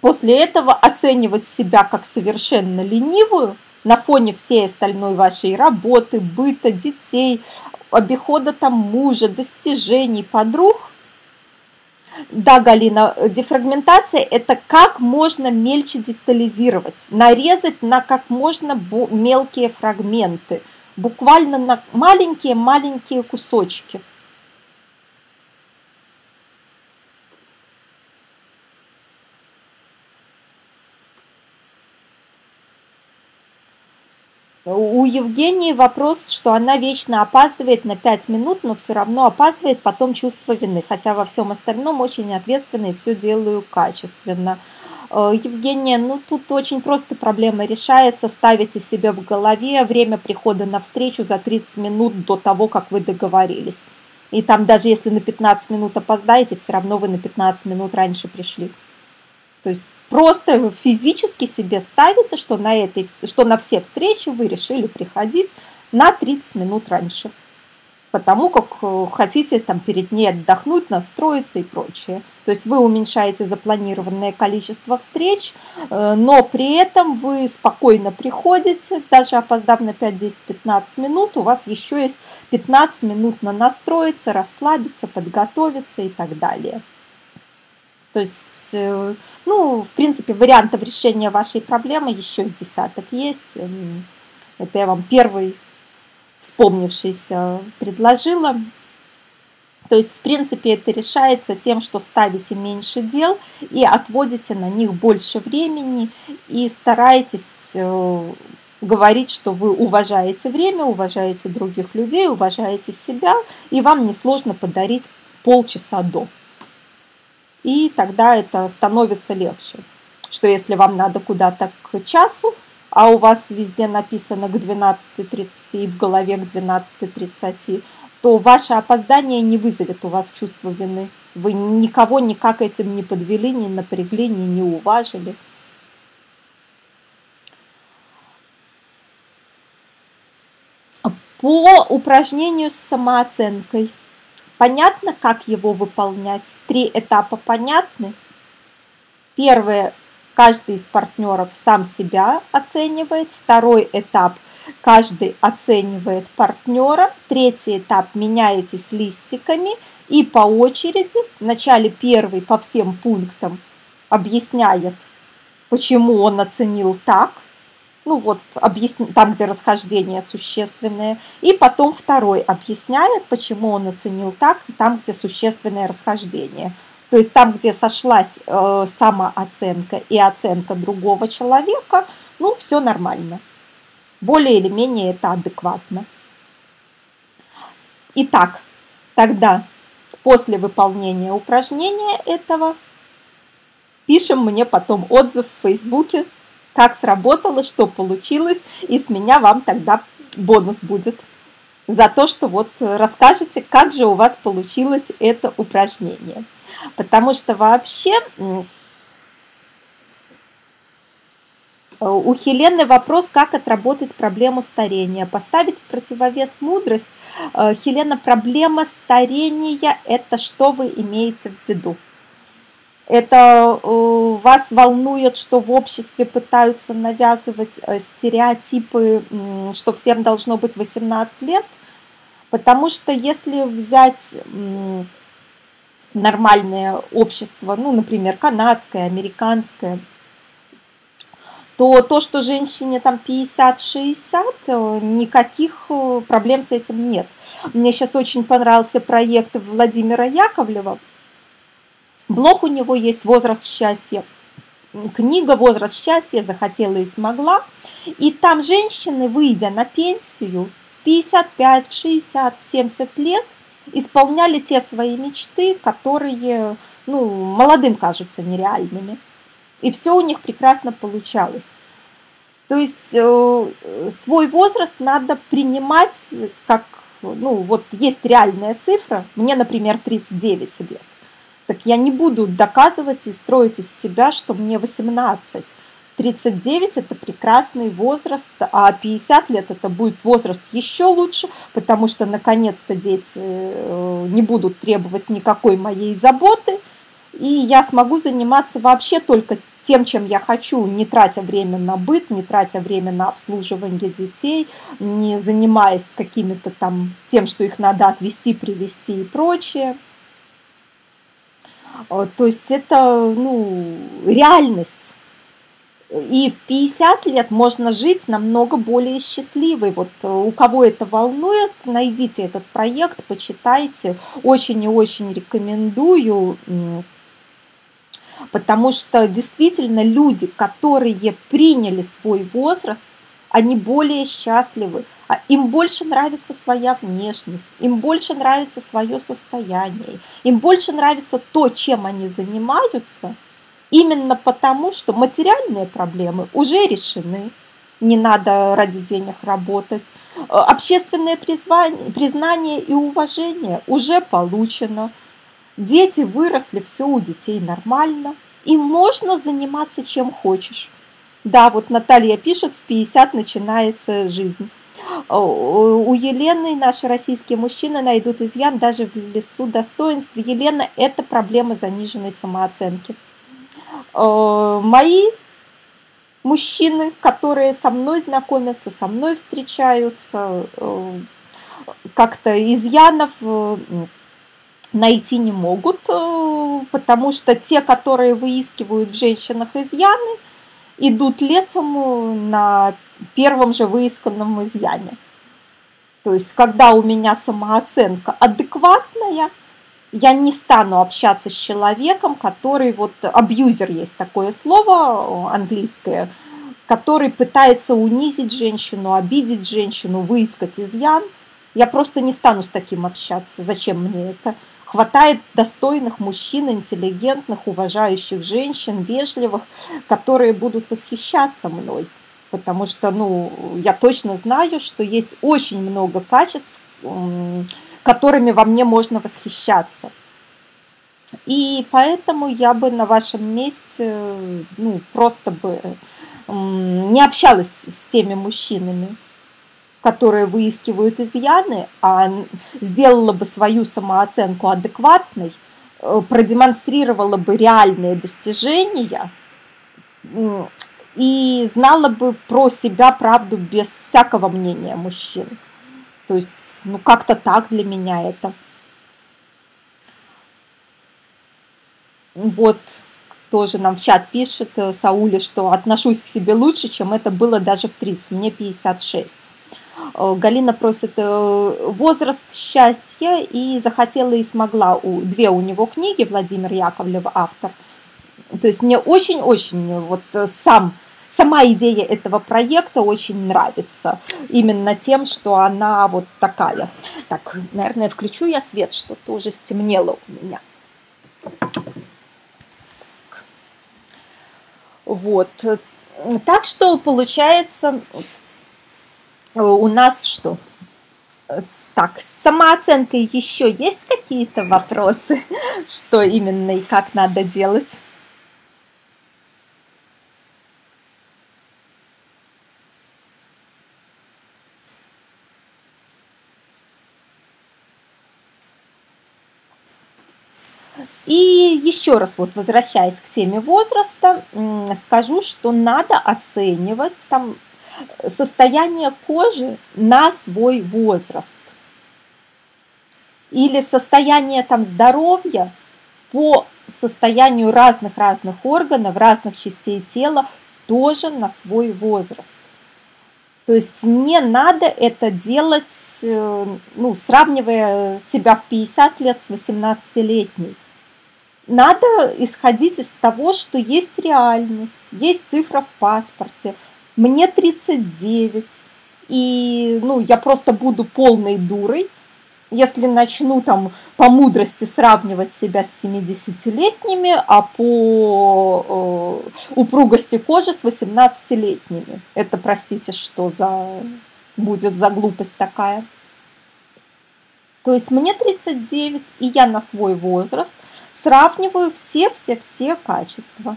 после этого оценивать себя как совершенно ленивую на фоне всей остальной вашей работы, быта, детей, обихода там мужа, достижений, подруг. Да, Галина, дефрагментация – это как можно мельче детализировать, нарезать на как можно мелкие фрагменты, буквально на маленькие-маленькие кусочки – У Евгении вопрос, что она вечно опаздывает на 5 минут, но все равно опаздывает, потом чувство вины, хотя во всем остальном очень ответственно и все делаю качественно. Э, Евгения, ну тут очень просто проблема решается. Ставите себе в голове время прихода на встречу за 30 минут до того, как вы договорились. И там даже если на 15 минут опоздаете, все равно вы на 15 минут раньше пришли. То есть просто физически себе ставите, что на, этой, что на все встречи вы решили приходить на 30 минут раньше. Потому как э, хотите там перед ней отдохнуть, настроиться и прочее. То есть вы уменьшаете запланированное количество встреч, э, но при этом вы спокойно приходите, даже опоздав на 5, 10, 15 минут, у вас еще есть 15 минут на настроиться, расслабиться, подготовиться и так далее. То есть э, ну, в принципе, вариантов решения вашей проблемы еще с десяток есть. Эм, это я вам первый вспомнившийся предложила. То есть, в принципе, это решается тем, что ставите меньше дел и отводите на них больше времени и стараетесь э, говорить, что вы уважаете время, уважаете других людей, уважаете себя, и вам несложно подарить полчаса до и тогда это становится легче. Что если вам надо куда-то к часу, а у вас везде написано к 12.30 и в голове к 12.30, то ваше опоздание не вызовет у вас чувство вины. Вы никого никак этим не подвели, не напрягли, не, не уважили. По упражнению с самооценкой – Понятно, как его выполнять? Три этапа понятны? Первое, каждый из партнеров сам себя оценивает. Второй этап, каждый оценивает партнера. Третий этап, меняетесь листиками. И по очереди, вначале первый по всем пунктам объясняет, почему он оценил так – ну вот объясни, там, где расхождение существенное, и потом второй объясняет, почему он оценил так, там, где существенное расхождение. То есть там, где сошлась э, самооценка и оценка другого человека, ну, все нормально. Более или менее это адекватно. Итак, тогда после выполнения упражнения этого пишем мне потом отзыв в Фейсбуке, как сработало, что получилось, и с меня вам тогда бонус будет за то, что вот расскажете, как же у вас получилось это упражнение. Потому что вообще у Хелены вопрос, как отработать проблему старения. Поставить в противовес мудрость. Э, Хелена, проблема старения – это что вы имеете в виду? Это э, вас волнует, что в обществе пытаются навязывать э, стереотипы, что всем должно быть 18 лет. Потому что если взять нормальное общество, ну, например, канадское, американское, то то, что женщине там 50-60, э, никаких проблем с этим нет. Мне сейчас очень понравился проект Владимира Яковлева Блог у него есть «Возраст счастья». Книга «Возраст счастья» захотела и смогла. И там женщины, выйдя на пенсию в 55, в 60, в 70 лет, исполняли те свои мечты, которые ну, молодым кажутся нереальными. И все у них прекрасно получалось. То есть э, свой возраст надо принимать как, ну вот есть реальная цифра, мне, например, 39 лет. Так я не буду доказывать и строить из себя, что мне 18. 39 это прекрасный возраст, а 50 лет это будет возраст еще лучше, потому что наконец-то дети э, не будут требовать никакой моей заботы, и я смогу заниматься вообще только тем, чем я хочу, не тратя время на быт, не тратя время на обслуживание детей, не занимаясь какими-то там тем, что их надо отвести, привести и прочее. А, то есть это ну, реальность. И в 50 лет можно жить намного более счастливой. Вот э, у кого это волнует, найдите этот проект, почитайте. Очень и очень рекомендую потому что действительно люди, которые приняли свой возраст, они более счастливы, им больше нравится своя внешность, им больше нравится свое состояние, им больше нравится то, чем они занимаются, именно потому, что материальные проблемы уже решены, не надо ради денег работать, общественное призвание, признание и уважение уже получено, Дети выросли, все у детей нормально. И можно заниматься чем хочешь. Да, вот Наталья пишет, в 50 начинается жизнь. У Елены наши российские мужчины найдут изъян даже в лесу достоинств. Елена – это проблема заниженной самооценки. Мои мужчины, которые со мной знакомятся, со мной встречаются, как-то изъянов найти не могут, э, потому что те, которые выискивают в женщинах изъяны, идут лесом на первом же выисканном изъяне. То есть, когда у меня самооценка адекватная, я не стану общаться с человеком, который вот абьюзер есть такое слово английское, который пытается унизить женщину, обидеть женщину, выискать изъян. Я просто не стану с таким общаться. Зачем мне это? Хватает достойных мужчин, интеллигентных, уважающих женщин, вежливых, которые будут восхищаться мной. Потому что ну, я точно знаю, что есть очень много качеств, которыми во мне можно восхищаться. И поэтому я бы на вашем месте ну, просто бы не общалась с теми мужчинами которые выискивают изъяны, а сделала бы свою самооценку адекватной, э, продемонстрировала бы реальные достижения и знала бы про себя правду без всякого мнения мужчин. То есть, ну как-то так для меня это. Вот тоже нам в чат пишет э, Саули, что отношусь к себе лучше, чем это было даже в 30, мне 56. Э, Галина просит э, возраст счастья и захотела и смогла. У, две у него книги, Владимир Яковлев автор. То есть мне очень-очень вот э, сам, сама идея этого проекта очень нравится. Именно тем, что она вот такая. Так, наверное, включу я свет, что-то уже стемнело у меня. Вот. Так что получается у нас что? Так, с самооценкой еще есть какие-то вопросы, что именно и как надо делать? И еще раз вот возвращаясь к теме возраста, скажу, что надо оценивать там состояние кожи на свой возраст или состояние там здоровья по состоянию разных-разных органов, разных частей тела тоже на свой возраст. То есть не надо это делать, э, ну, сравнивая себя в 50 лет с 18-летней. надо исходить из того, что есть реальность, есть цифра в паспорте. Мне 39, и ну, я просто буду полной дурой, если начну там по мудрости сравнивать себя с 70-летними, а по э, упругости кожи с 18-летними. Это, простите, что за будет за глупость такая. То есть мне 39, и я на свой возраст сравниваю все-все-все качества.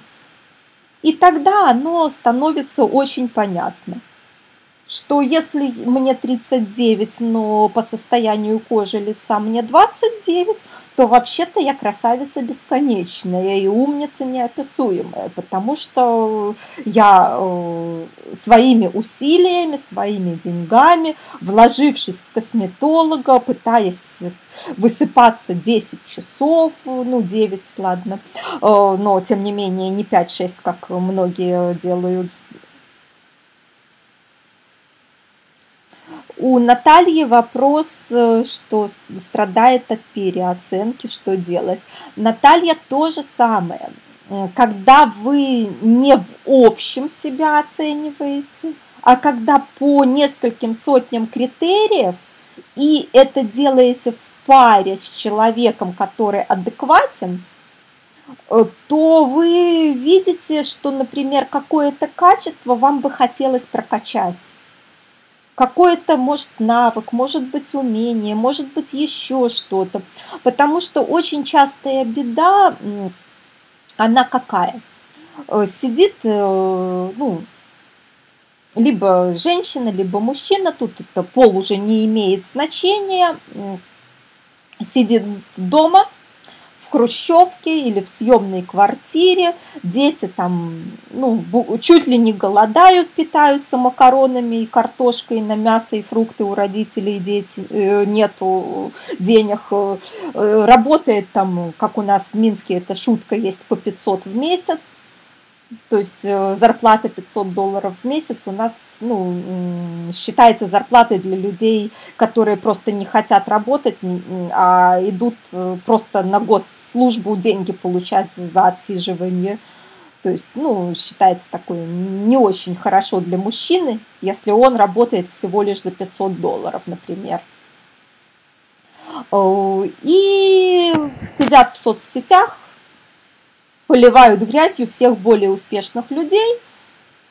И тогда оно становится очень понятно – что если мне 39, но по состоянию кожи лица мне 29, то вообще-то я красавица бесконечная и умница неописуемая, потому что я э, своими усилиями, своими деньгами, вложившись в косметолога, пытаясь высыпаться 10 часов, ну 9, ладно, э, но тем не менее не 5-6, как многие делают У Натальи вопрос, э, что страдает от переоценки, что делать. Наталья то же самое. Когда вы не в общем себя оцениваете, а когда по нескольким сотням критериев, и это делаете в паре с человеком, который адекватен, э, то вы видите, что, например, какое-то качество вам бы хотелось прокачать какой-то, может, навык, может быть, умение, может быть, еще что-то. Потому что очень частая беда, она какая? Э, сидит, э, ну, либо женщина, либо мужчина, тут это пол уже не имеет значения, сидит дома – хрущевке или в съемной квартире, дети там, ну, чуть ли не голодают, питаются макаронами и картошкой на мясо и фрукты у родителей, дети, э, нету денег, э, работает там, как у нас в Минске, эта шутка есть, по 500 в месяц, то есть э, зарплата 500 долларов в месяц у нас ну, считается зарплатой для людей, которые просто не хотят работать, а идут э, просто на госслужбу деньги получать за отсиживание. То есть, ну, считается такой не очень хорошо для мужчины, если он работает всего лишь за 500 долларов, например. Э, и сидят в соцсетях, поливают грязью всех более успешных людей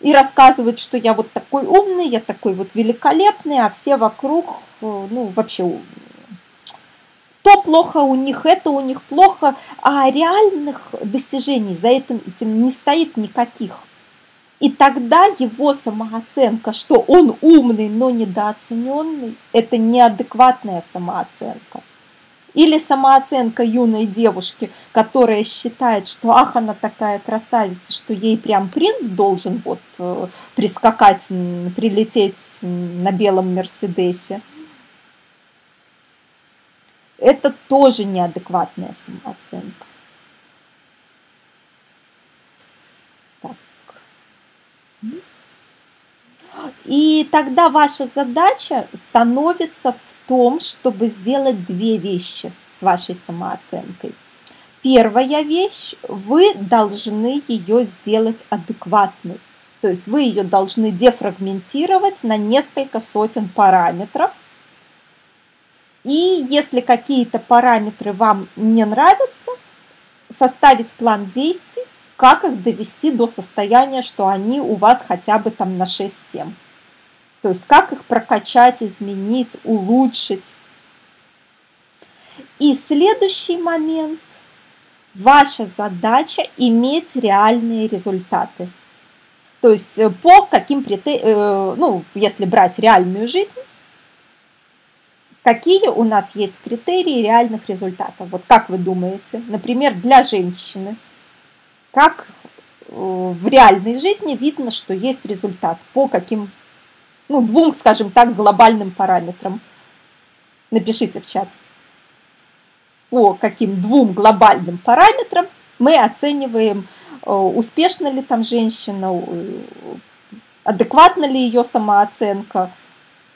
и рассказывают, что я вот такой умный, я такой вот великолепный, а все вокруг, э, ну, вообще то плохо у них, это у них плохо, а реальных достижений за этим, этим не стоит никаких. И тогда его самооценка, что он умный, но недооцененный, это неадекватная самооценка. Или самооценка юной девушки, которая считает, что ах, она такая красавица, что ей прям принц должен вот э, прискакать, прилететь на белом Мерседесе. Это тоже неадекватная самооценка. И тогда ваша задача становится в том, чтобы сделать две вещи с вашей самооценкой. Первая вещь, вы должны ее сделать адекватной. То есть вы ее должны дефрагментировать на несколько сотен параметров. И если какие-то параметры вам не нравятся, составить план действий, как их довести до состояния, что они у вас хотя бы там на 6-7. То есть как их прокачать, изменить, улучшить. И следующий момент. Ваша задача иметь реальные результаты. То есть э, по каким критериям, э, ну, если брать реальную жизнь, какие у нас есть критерии реальных результатов? Вот как вы думаете? Например, для женщины – как э, в реальной жизни видно, что есть результат по каким, ну, двум, скажем так, глобальным параметрам. Напишите в чат. По каким двум глобальным параметрам мы оцениваем, э, успешна ли там женщина, э, адекватна ли ее самооценка,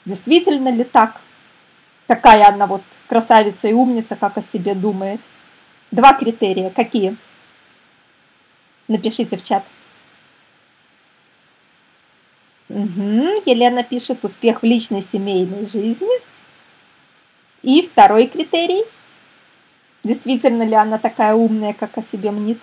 действительно ли так, такая она вот красавица и умница, как о себе думает – Два критерия. Какие? Напишите в чат. Угу. Елена пишет успех в личной семейной жизни. И второй критерий. Действительно ли она такая умная, как о себе мнит?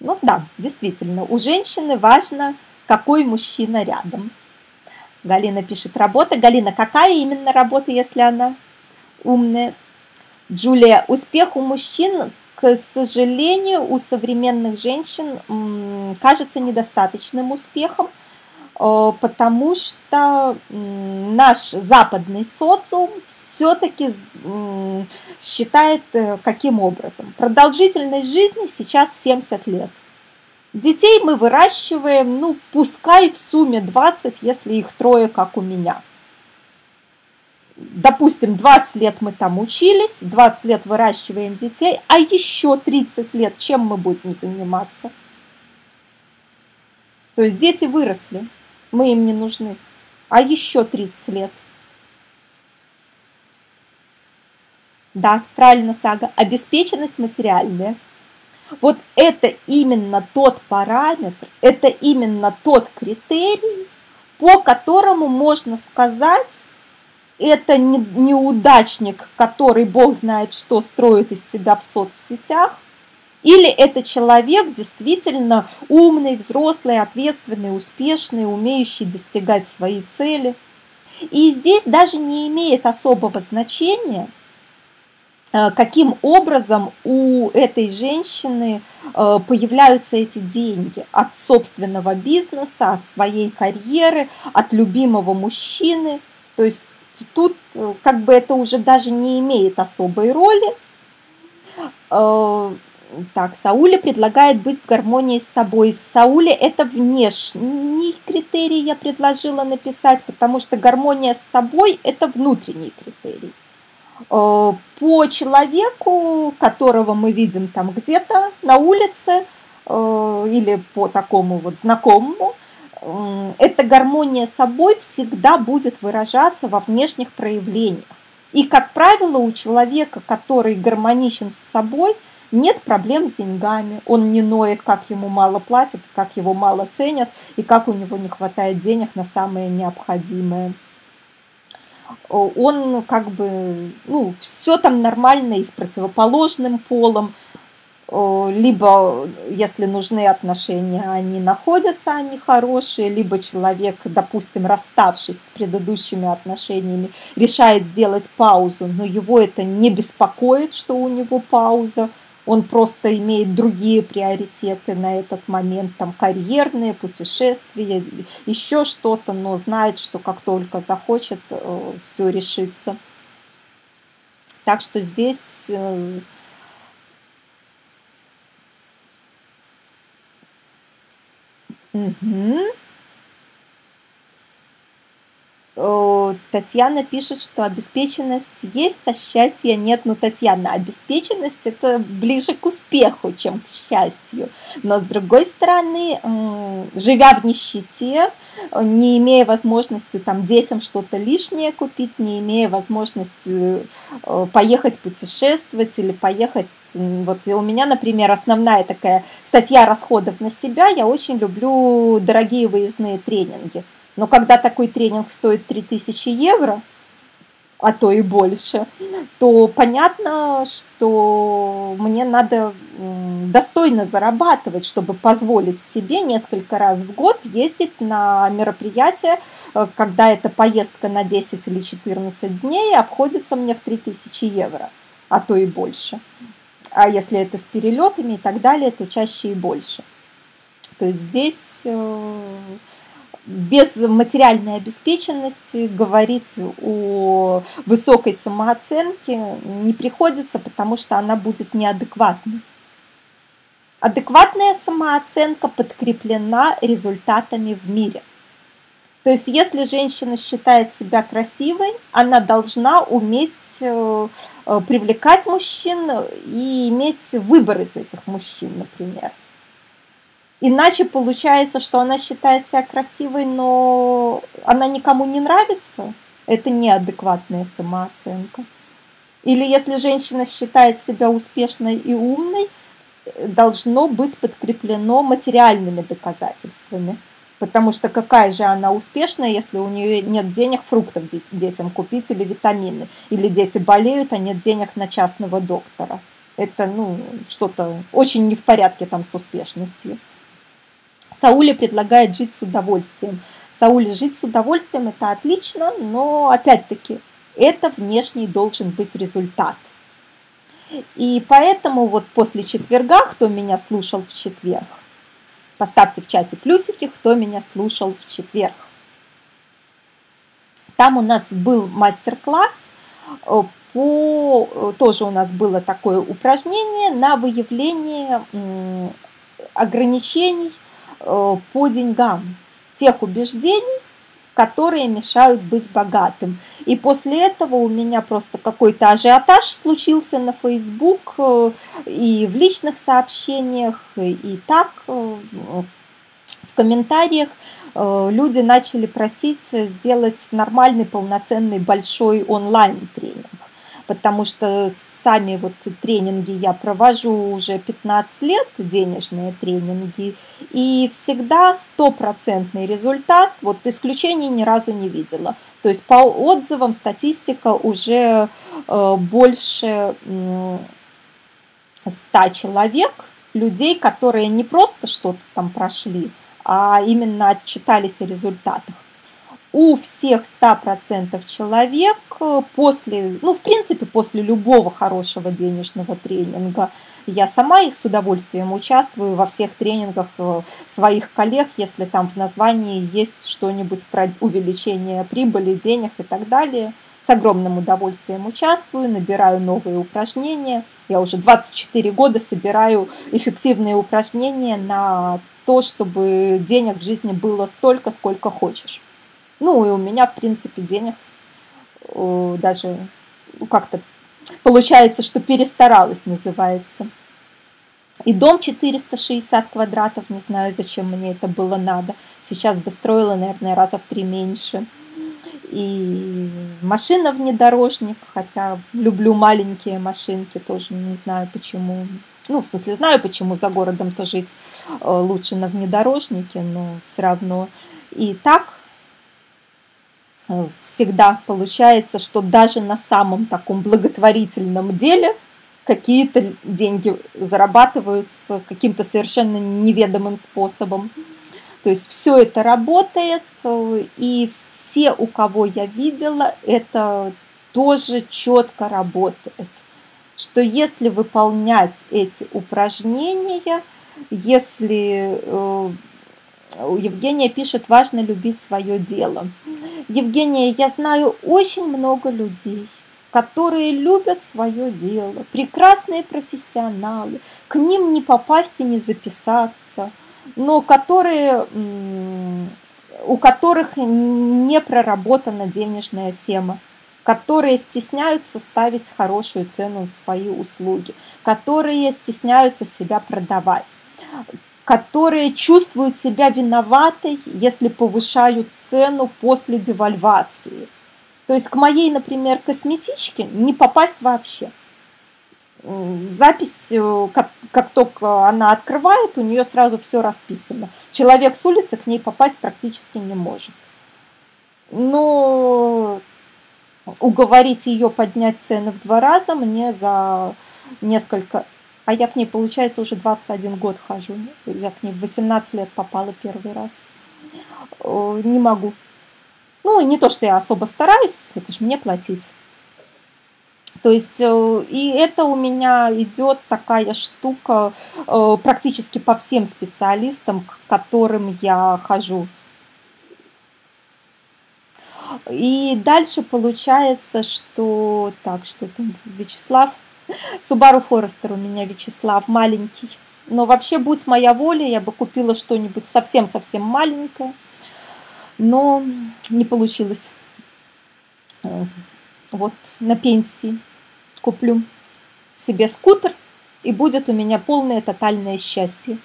Ну да, действительно, у женщины важно, какой мужчина рядом. Галина пишет работа. Галина, какая именно работа, если она умная? Джулия, успех у мужчин, к сожалению, у современных женщин кажется недостаточным успехом, э, потому что наш западный социум все-таки считает э, каким образом? Продолжительность жизни сейчас 70 лет – Детей мы выращиваем, ну, пускай в сумме 20, если их трое, как у меня. Допустим, 20 лет мы там учились, 20 лет выращиваем детей, а еще 30 лет чем мы будем заниматься? То есть дети выросли, мы им не нужны, а еще 30 лет. Да, правильно, Сага, обеспеченность материальная – вот это именно тот параметр, это именно тот критерий, по которому можно сказать, это не, неудачник, который бог знает что строит из себя в соцсетях, или это человек действительно умный, взрослый, ответственный, успешный, умеющий достигать свои цели. И здесь даже не имеет особого значения – Э, каким образом у этой женщины э, появляются эти деньги от собственного бизнеса, от своей карьеры, от любимого мужчины. То есть тут э, как бы это уже даже не имеет особой роли. Так, Сауля предлагает быть в гармонии с собой. Сауля это внешний критерий я предложила написать, потому что гармония с собой это внутренний критерий. Э, по человеку, которого мы видим там где-то на улице э, или по такому вот знакомому, э, эта гармония с собой всегда будет выражаться во внешних проявлениях. И, как правило, у человека, который гармоничен с собой, нет проблем с деньгами. Он не ноет, как ему мало платят, как его мало ценят, и как у него не хватает денег на самое необходимое он как бы, ну, все там нормально и с противоположным полом, либо, если нужны отношения, они находятся, они хорошие, либо человек, допустим, расставшись с предыдущими отношениями, решает сделать паузу, но его это не беспокоит, что у него пауза, он просто имеет другие приоритеты на этот момент, там карьерные, путешествия, еще что-то, но знает, что как только захочет, э, все решится. Так что здесь э, Угу. Татьяна пишет, что обеспеченность есть, а счастья нет. Ну, Татьяна, обеспеченность это ближе к успеху, чем к счастью. Но с другой стороны, живя в нищете, не имея возможности там детям что-то лишнее купить, не имея возможности э, поехать путешествовать или поехать вот у меня, например, основная такая статья расходов на себя. Я очень люблю дорогие выездные тренинги. Но когда такой тренинг стоит 3000 евро, а то и больше, то понятно, что мне надо достойно зарабатывать, чтобы позволить себе несколько раз в год ездить на мероприятия, э, когда эта поездка на 10 или 14 дней обходится мне в 3000 евро, а то и больше. А если это с перелетами и так далее, то чаще и больше. То есть здесь э, без материальной обеспеченности говорить о высокой самооценке не приходится, потому что она будет неадекватной. Адекватная самооценка подкреплена результатами в мире. То есть если женщина считает себя красивой, она должна уметь э, э, привлекать мужчин и иметь выбор из этих мужчин, например. Иначе получается, что она считает себя красивой, но она никому не нравится. Это неадекватная самооценка. Или если женщина считает себя успешной и умной, должно быть подкреплено материальными доказательствами. Потому что какая же она успешная, если у нее нет денег фруктов детям купить или витамины. Или дети болеют, а нет денег на частного доктора. Это ну, что-то очень не в порядке там с успешностью. Саули предлагает жить с удовольствием. Саули жить с удовольствием это отлично, но опять-таки это внешний должен быть результат. И поэтому вот после четверга, кто меня слушал в четверг, поставьте в чате плюсики, кто меня слушал в четверг. Там у нас был мастер-класс э, по, э, тоже у нас было такое упражнение на выявление ограничений по деньгам, тех убеждений, которые мешают быть богатым. И после этого у меня просто какой-то ажиотаж случился на Facebook э, и в личных сообщениях, и так в комментариях люди начали просить сделать нормальный, полноценный, большой онлайн-тренинг потому что сами вот тренинги я провожу уже 15 лет, денежные тренинги, и всегда стопроцентный результат, вот исключений ни разу не видела. То есть по отзывам статистика уже э, больше 100 человек, людей, которые не просто что-то там прошли, а именно отчитались о результатах у всех 100% человек э, после, ну, в принципе, после любого хорошего денежного тренинга, я сама их с удовольствием участвую во всех тренингах э, своих коллег, если там в названии есть что-нибудь про увеличение прибыли, денег и так далее. С огромным удовольствием участвую, набираю новые упражнения. Я уже 24 года собираю эффективные упражнения на то, чтобы денег в жизни было столько, сколько хочешь. Ну, и у меня, в принципе, денег даже ну, как-то получается, что перестаралась, называется. И дом 460 квадратов, не знаю, зачем мне это было надо. Сейчас бы строила, наверное, раза в три меньше. И машина внедорожник, хотя люблю маленькие машинки, тоже не знаю почему. Ну, в смысле, знаю, почему за городом-то жить э, лучше на внедорожнике, но все равно. И так всегда получается, что даже на самом таком благотворительном деле какие-то деньги зарабатываются каким-то совершенно неведомым способом. То есть все это работает, и все, у кого я видела, это тоже четко работает. Что если выполнять эти упражнения, если э, Евгения пишет, важно любить свое дело. Евгения, я знаю очень много людей, которые любят свое дело, прекрасные профессионалы, к ним не попасть и не записаться, но которые, у которых не проработана денежная тема, которые стесняются ставить хорошую цену на свои услуги, которые стесняются себя продавать которые чувствуют себя виноватой, если повышают цену после девальвации. То есть к моей, например, косметичке не попасть вообще. Запись, э, как, как только она открывает, у нее сразу все расписано. Человек с улицы к ней попасть практически не может. Но уговорить ее поднять цены в два раза мне за несколько а я к ней, получается, уже 21 год хожу. Я к ней в 18 лет попала первый раз. Не могу. Ну, не то, что я особо стараюсь, это же мне платить. То есть, э, и это у меня идет такая штука э, практически по всем специалистам, к которым я хожу. И дальше получается, что... Так, что там, Вячеслав Subaru Forester у меня Вячеслав маленький. Но вообще, будь моя воля, я бы купила что-нибудь совсем-совсем маленькое. Но не получилось. Вот на пенсии куплю себе скутер, и будет у меня полное тотальное счастье.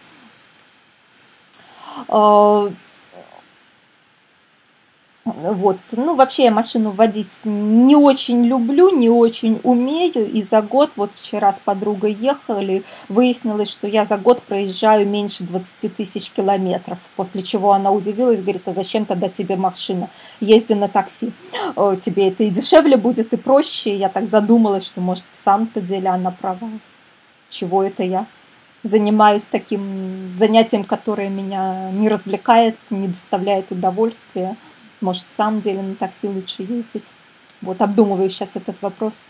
Вот. Ну, вообще я машину водить не очень люблю, не очень умею. И за год, вот вчера с подругой ехали, выяснилось, что я за год проезжаю меньше 20 тысяч километров. После чего она удивилась, говорит, а зачем тогда тебе машина? Езди на такси. Тебе это и дешевле будет, и проще. Я так задумалась, что, может, в самом-то деле она права. Чего это я? занимаюсь таким занятием, которое меня не развлекает, не доставляет удовольствия. Может, в самом деле на такси лучше ездить? Вот, обдумываю сейчас этот вопрос.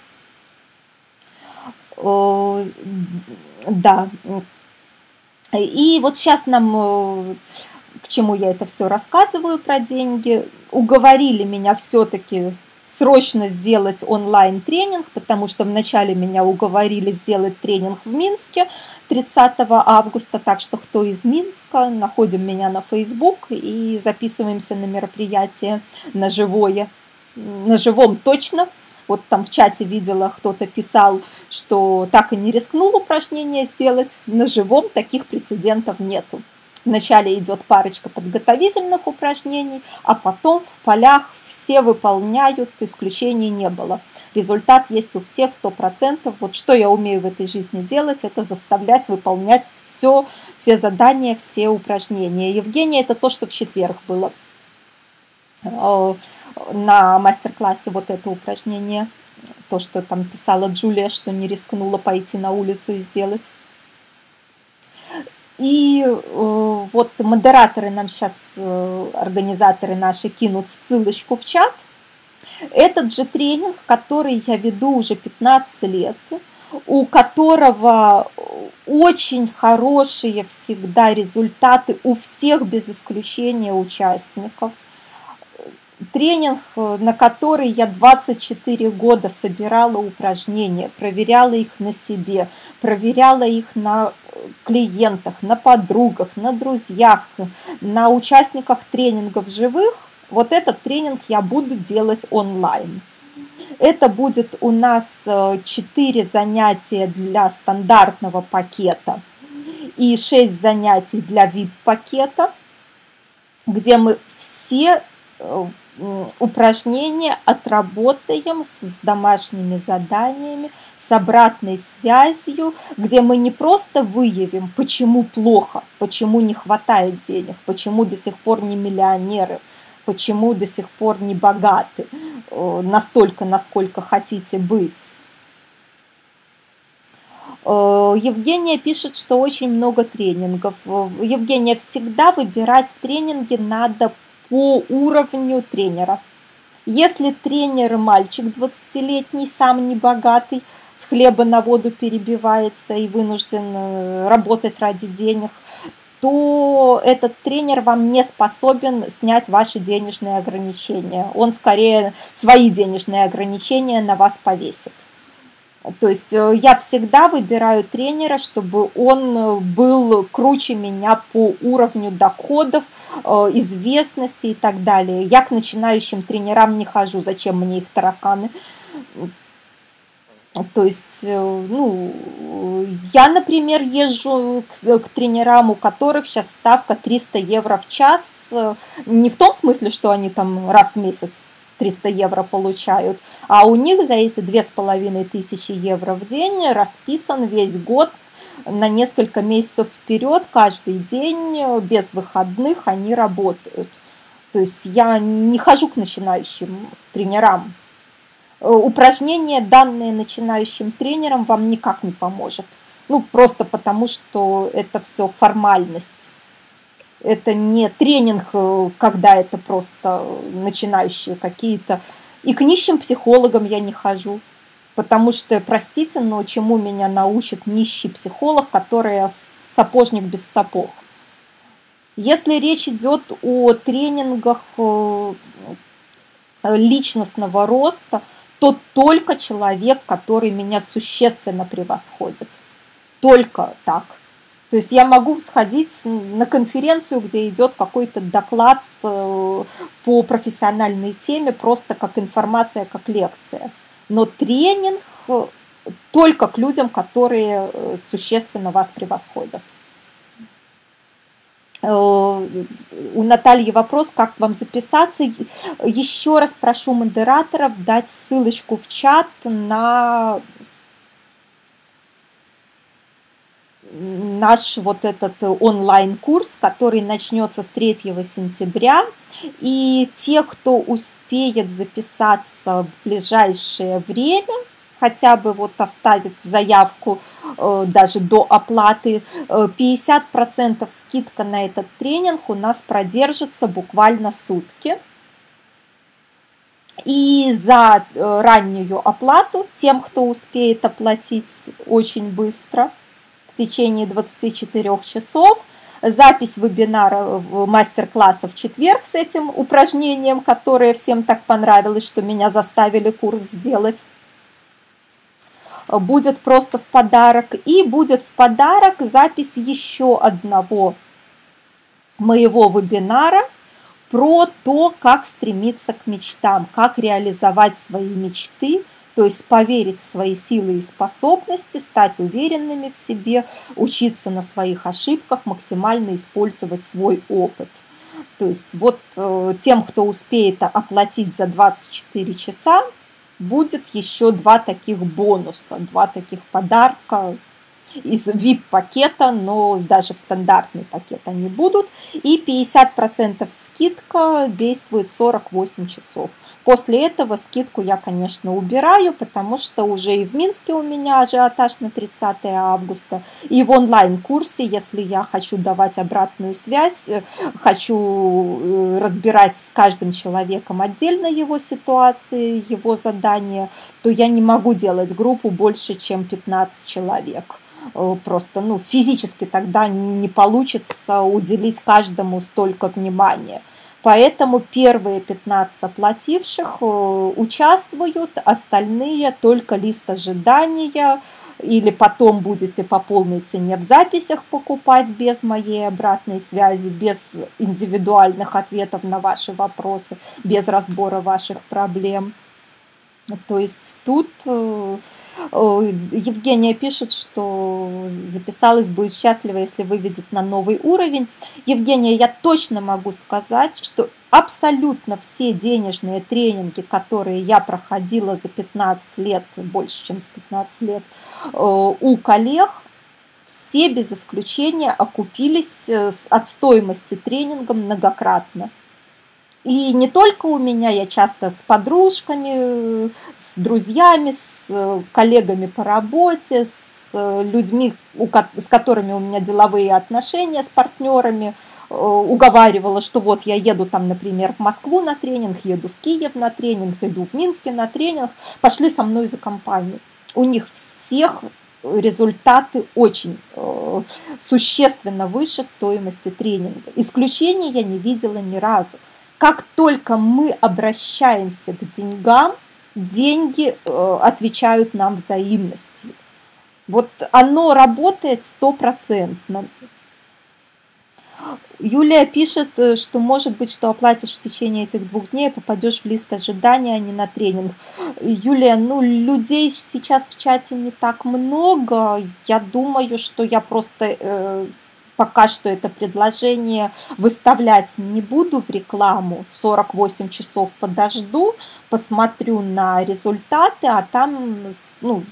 Да. И вот сейчас нам, к чему я это все рассказываю про деньги, уговорили меня все-таки срочно сделать онлайн-тренинг, потому что вначале меня уговорили сделать тренинг в Минске 30 августа, так что кто из Минска, находим меня на Facebook и записываемся на мероприятие на живое, на живом точно. Вот там в чате видела, кто-то писал, что так и не рискнул упражнение сделать. На живом таких прецедентов нету. Вначале идет парочка подготовительных упражнений, а потом в полях все выполняют, исключений не было. Результат есть у всех 100%. Вот что я умею в этой жизни делать, это заставлять выполнять все, все задания, все упражнения. Евгения, это то, что в четверг было э, на мастер-классе вот это упражнение. То, что там писала Джулия, что не рискнула пойти на улицу и сделать. И э, вот модераторы нам сейчас, э, организаторы наши, кинут ссылочку в чат. Этот же тренинг, который я веду уже 15 лет, у которого очень хорошие всегда результаты у всех без исключения участников. Тренинг, на который я 24 года собирала упражнения, проверяла их на себе, проверяла их на клиентах, на подругах, на друзьях, на участниках тренингов живых, вот этот тренинг я буду делать онлайн. Это будет у нас 4 э, занятия для стандартного пакета и 6 занятий для VIP-пакета, где мы все э, упражнения отработаем с домашними заданиями, с обратной связью, где мы не просто выявим, почему плохо, почему не хватает денег, почему до сих пор не миллионеры, почему до сих пор не богаты, э, настолько, насколько хотите быть. Э, Евгения пишет, что очень много тренингов. Евгения, всегда выбирать тренинги надо по уровню тренера. Если тренер мальчик 20-летний, сам не богатый, с хлеба на воду перебивается и вынужден э, работать ради денег, то этот тренер вам не способен снять ваши денежные ограничения. Он скорее свои денежные ограничения на вас повесит. То есть э, я всегда выбираю тренера, чтобы он э, был круче меня по уровню доходов, э, известности и так далее. Я к начинающим тренерам не хожу, зачем мне их тараканы. То есть, ну, я, например, езжу к, к тренерам, у которых сейчас ставка 300 евро в час. Не в том смысле, что они там раз в месяц 300 евро получают, а у них за эти 2500 евро в день расписан весь год на несколько месяцев вперед, каждый день, без выходных они работают. То есть я не хожу к начинающим тренерам. Упражнение, данные начинающим тренерам, вам никак не поможет. Ну, просто потому, что это все формальность. Это не тренинг, э, когда это просто начинающие какие-то. И к нищим психологам я не хожу. Потому что, простите, но чему меня научит нищий психолог, который сапожник без сапог? Если речь идет о тренингах э, личностного роста, то только человек, который меня существенно превосходит. Только так. То есть я могу сходить на конференцию, где идет какой-то доклад э, по профессиональной теме, просто как информация, как лекция. Но тренинг э, только к людям, которые э, существенно вас превосходят. у Натальи вопрос, как вам записаться. Еще раз прошу модераторов дать ссылочку в чат на наш вот этот онлайн-курс, который начнется с 3 сентября. И те, кто успеет записаться в ближайшее время, хотя бы вот оставит заявку э, даже до оплаты, 50% э, скидка на этот тренинг у нас продержится буквально сутки. И за э, раннюю оплату тем, кто успеет оплатить очень быстро, в течение 24 часов, запись вебинара, мастер-класса в четверг с этим упражнением, которое всем так понравилось, что меня заставили курс сделать будет просто в подарок. И будет в подарок запись еще одного моего вебинара про то, как стремиться к мечтам, как реализовать свои мечты, то есть поверить в свои силы и способности, стать уверенными в себе, учиться на своих ошибках, максимально использовать свой опыт. То есть вот э, тем, кто успеет оплатить за 24 часа, будет еще два таких бонуса, два таких подарка из VIP-пакета, но даже в стандартный пакет они будут. И 50% скидка действует 48 часов. После этого скидку я, конечно, убираю, потому что уже и в Минске у меня ажиотаж на 30 августа, и в онлайн-курсе, если я хочу давать обратную связь, э, хочу э, разбирать с каждым человеком отдельно его ситуации, его задания, то я не могу делать группу больше, чем 15 человек просто ну, физически тогда не получится уделить каждому столько внимания. Поэтому первые 15 оплативших э, участвуют, остальные только лист ожидания или потом будете по полной цене в записях покупать без моей обратной связи, без индивидуальных ответов на ваши вопросы, без разбора ваших проблем. То есть тут э, Евгения пишет, что записалась, будет счастлива, если выведет на новый уровень. Евгения, я точно могу сказать, что абсолютно все денежные тренинги, которые я проходила за 15 лет, больше, чем за 15 лет, э, у коллег, все без исключения окупились э, от стоимости тренинга многократно. И не только у меня, я часто с подружками, с друзьями, с э, коллегами по работе, с э, людьми, с которыми у меня деловые отношения, с партнерами, э, уговаривала, что вот я еду там, например, в Москву на тренинг, еду в Киев на тренинг, иду в Минске на тренинг, пошли со мной за компанию. У них всех результаты очень существенно выше стоимости тренинга. Исключения я не видела ни разу как только мы обращаемся к деньгам, деньги э, отвечают нам взаимностью. Вот оно работает стопроцентно. Юлия пишет, э, что может быть, что оплатишь в течение этих двух дней, попадешь в лист ожидания, а не на тренинг. Юлия, ну людей сейчас в чате не так много. Я думаю, что я просто э, пока что это предложение выставлять не буду в рекламу, 48 часов подожду, посмотрю на результаты, а там, ну,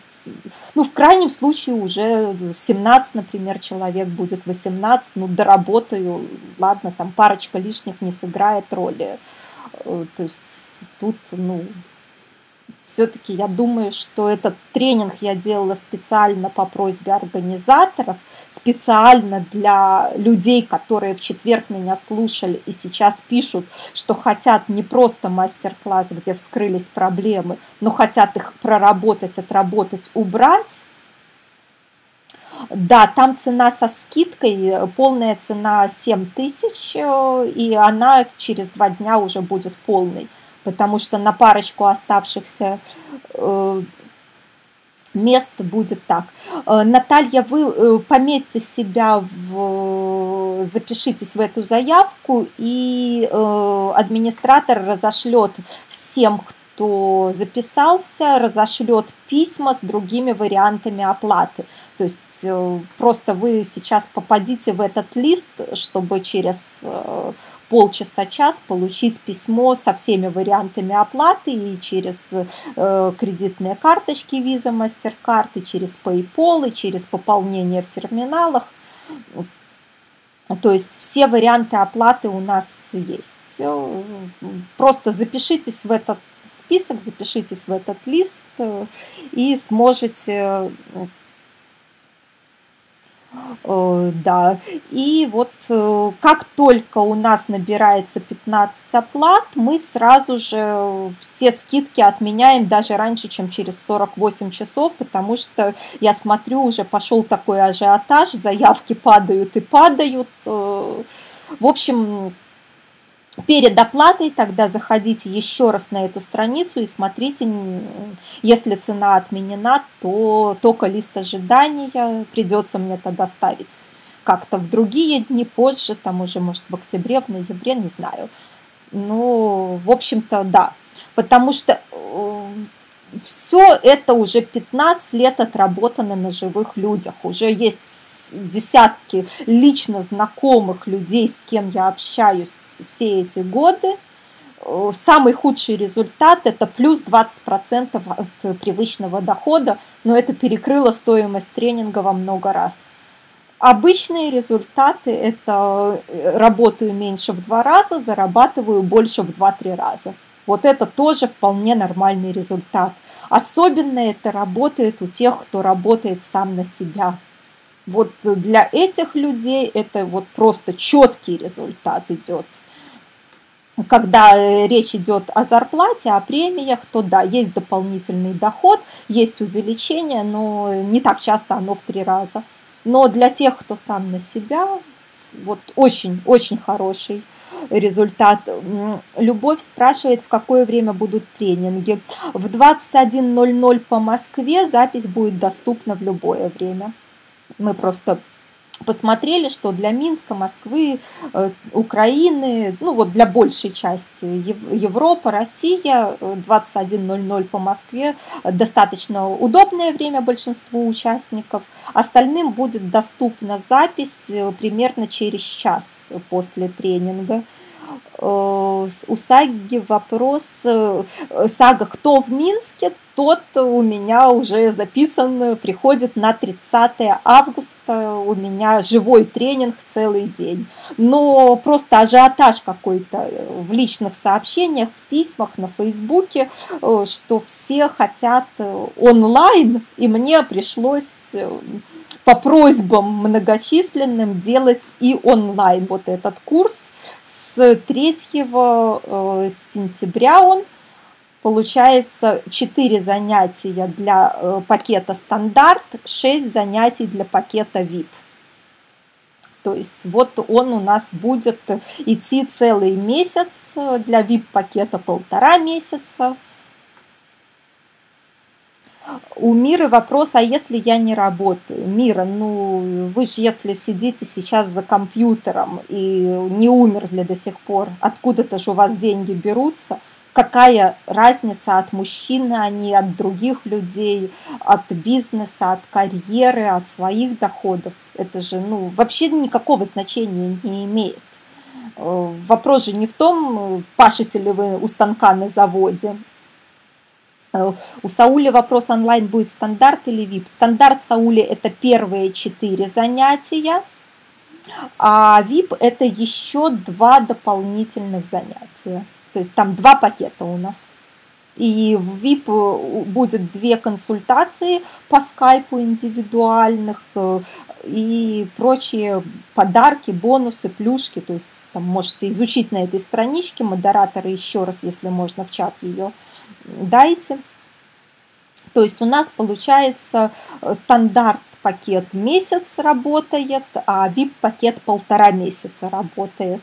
ну, в крайнем случае уже 17, например, человек будет 18, ну, доработаю, ладно, там парочка лишних не сыграет роли. Э, то есть тут, ну, все-таки я думаю, что этот тренинг я делала специально по просьбе организаторов, специально для людей, которые в четверг меня слушали и сейчас пишут, что хотят не просто мастер-класс, где вскрылись проблемы, но хотят их проработать, отработать, убрать. Да, там цена со скидкой, полная цена 7 тысяч, э, и она через два дня уже будет полной потому что на парочку оставшихся э, мест будет так. Э, Наталья, вы э, пометьте себя, в, запишитесь в эту заявку, и администратор разошлет всем, кто записался, разошлет письма с другими вариантами оплаты. То есть э, просто вы сейчас попадите в этот лист, чтобы через э, полчаса-час получить письмо со всеми вариантами оплаты и через э, кредитные карточки Visa, MasterCard, и через PayPal, и через пополнение в терминалах. То есть все варианты оплаты у нас есть. Просто запишитесь в этот список, запишитесь в этот лист э, и сможете Э, да, и вот э, как только у нас набирается 15 оплат, мы сразу же все скидки отменяем даже раньше, чем через 48 часов, потому что я смотрю, уже пошел такой ажиотаж, заявки падают и падают. Э, в общем, перед оплатой тогда заходите еще раз на эту страницу и смотрите, если цена отменена, то только лист ожидания придется мне тогда ставить как-то в другие дни позже, там уже, может, в октябре, в ноябре, не знаю. Ну, в общем-то, да. Потому что э, все это уже 15 лет отработано на живых людях. Уже есть десятки лично знакомых людей, с кем я общаюсь все эти годы. Самый худший результат – это плюс 20% от привычного дохода, но это перекрыло стоимость тренинга во много раз. Обычные результаты – это э, работаю меньше в два раза, зарабатываю больше в 2-3 раза. Вот это тоже вполне нормальный результат. Особенно это работает у тех, кто работает сам на себя. Вот для этих людей это вот просто четкий результат идет. Когда э, речь идет о зарплате, о премиях, то да, есть дополнительный доход, есть увеличение, но не так часто оно в три раза. Но для тех, кто сам на себя, вот очень-очень хороший результат. Любовь спрашивает, в какое время будут тренинги. В 21.00 по Москве запись будет доступна в любое время. Мы просто посмотрели, что для Минска, Москвы, э, Украины, ну вот для большей части Европа, Россия 21.00 по Москве достаточно удобное время большинству участников. Остальным будет доступна запись э, примерно через час после тренинга. Э, у Саги вопрос, э, Сага, кто в Минске, тот у меня уже записан, приходит на 30 августа, у меня живой тренинг целый день. Но просто ажиотаж какой-то в личных сообщениях, в письмах, на Фейсбуке, э, что все хотят онлайн, и мне пришлось по просьбам многочисленным делать и онлайн вот этот курс – с 3 э, сентября он получается 4 занятия для э, пакета стандарт, 6 занятий для пакета VIP. То есть вот он у нас будет идти целый месяц, для VIP-пакета полтора месяца, у Миры вопрос, а если я не работаю? Мира, ну вы же если сидите сейчас за компьютером и не умерли до сих пор, откуда-то же у вас деньги берутся? Какая разница от мужчины, а не от других людей, от бизнеса, от карьеры, от своих доходов? Это же ну, вообще никакого значения не имеет. Э, вопрос же не в том, пашете ли вы у станка на заводе, Э, у Саули вопрос онлайн будет стандарт или VIP. Стандарт Саули это первые четыре занятия, а VIP это еще два дополнительных занятия. То есть там два пакета у нас. И в VIP э, будет две консультации по скайпу индивидуальных э, и прочие подарки, бонусы, плюшки. То есть там можете изучить на этой страничке модераторы еще раз, если можно в чат ее дайте. То есть у нас получается э, стандарт пакет месяц работает, а VIP пакет полтора месяца работает.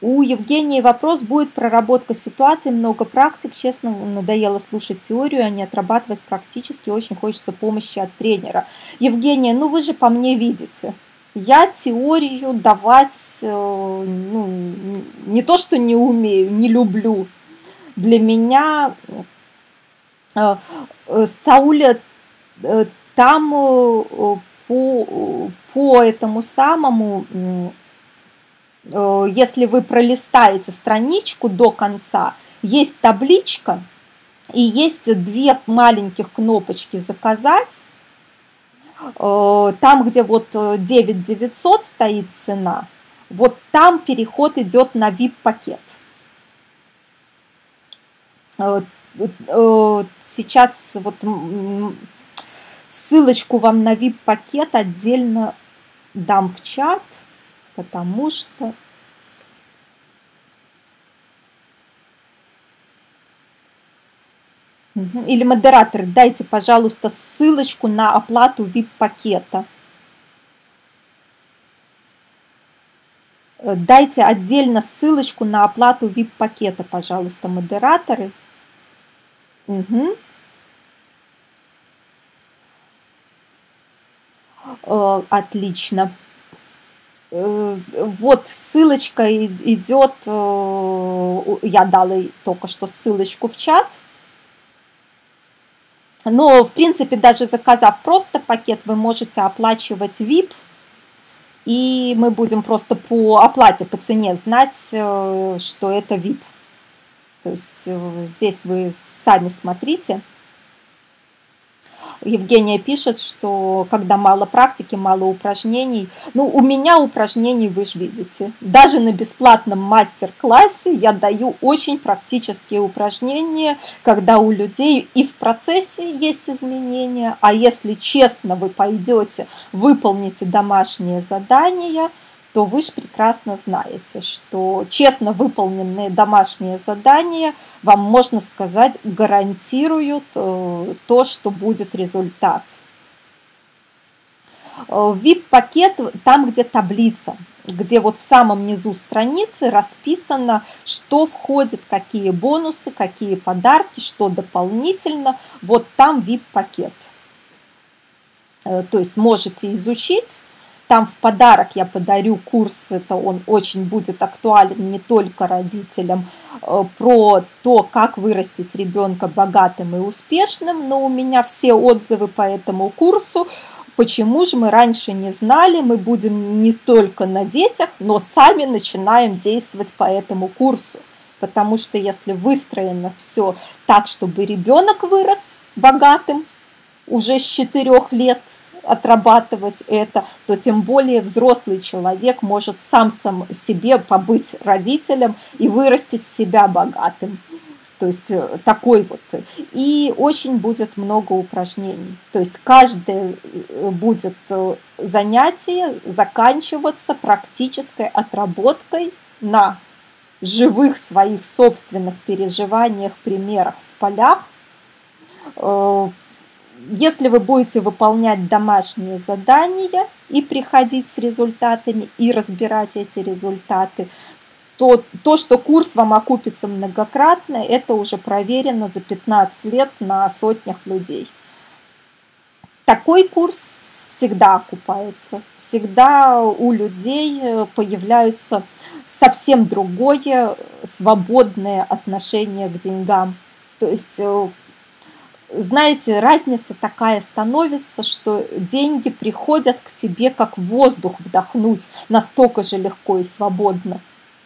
У Евгении вопрос, будет проработка ситуации, много практик, честно, надоело слушать теорию, а не отрабатывать практически, очень хочется помощи от тренера. Евгения, ну вы же по мне видите, Я теорию давать ну, не то, что не умею, не люблю. Для меня Сауля там по, по этому самому, если вы пролистаете страничку до конца, есть табличка и есть две маленьких кнопочки «Заказать», Э, там, где вот 9900 э, стоит цена, вот там переход идет на VIP-пакет. Э, сейчас вот ссылочку вам на VIP-пакет отдельно дам в чат, потому что Или модератор, дайте, пожалуйста, ссылочку на оплату VIP-пакета. Э, дайте отдельно ссылочку на оплату VIP-пакета, пожалуйста, модераторы. Угу. Отлично. Э, вот ссылочка идет, я дала только что ссылочку в чат. Но, в принципе, даже заказав просто пакет, вы можете оплачивать VIP, и мы будем просто по оплате, по цене знать, э, что это VIP. То есть э, здесь вы сами смотрите. Евгения пишет, что когда мало практики, мало упражнений. Ну, у меня упражнений вы же видите. Даже на бесплатном мастер-классе я даю очень практические упражнения, когда у людей и в процессе есть изменения, а если честно вы пойдете, выполните домашние задания – то вы же прекрасно знаете, что честно выполненные домашние задания вам, можно сказать, гарантируют э, то, что будет результат. VIP-пакет э, там, где таблица, где вот в самом низу страницы расписано, что входит, какие бонусы, какие подарки, что дополнительно. Вот там VIP-пакет. Э, то есть можете изучить там в подарок я подарю курс, это он очень будет актуален не только родителям, э, про то, как вырастить ребенка богатым и успешным, но у меня все отзывы по этому курсу Почему же мы раньше не знали, мы будем не только на детях, но сами начинаем действовать по этому курсу. Потому что если выстроено все так, чтобы ребенок вырос богатым уже с 4 лет, отрабатывать это, то тем более взрослый человек может сам, сам себе побыть родителем и вырастить себя богатым. То есть э, такой вот. И очень будет много упражнений. То есть каждое э, будет э, занятие заканчиваться практической отработкой на живых своих собственных переживаниях, примерах в полях, если вы будете выполнять домашние задания и приходить с результатами и разбирать эти результаты, то то, что курс вам окупится многократно, это уже проверено за 15 лет на сотнях людей. Такой курс всегда окупается, всегда у людей появляются совсем другое свободное отношение к деньгам. То есть э, знаете, разница такая становится, что деньги приходят к тебе как воздух вдохнуть настолько же легко и свободно.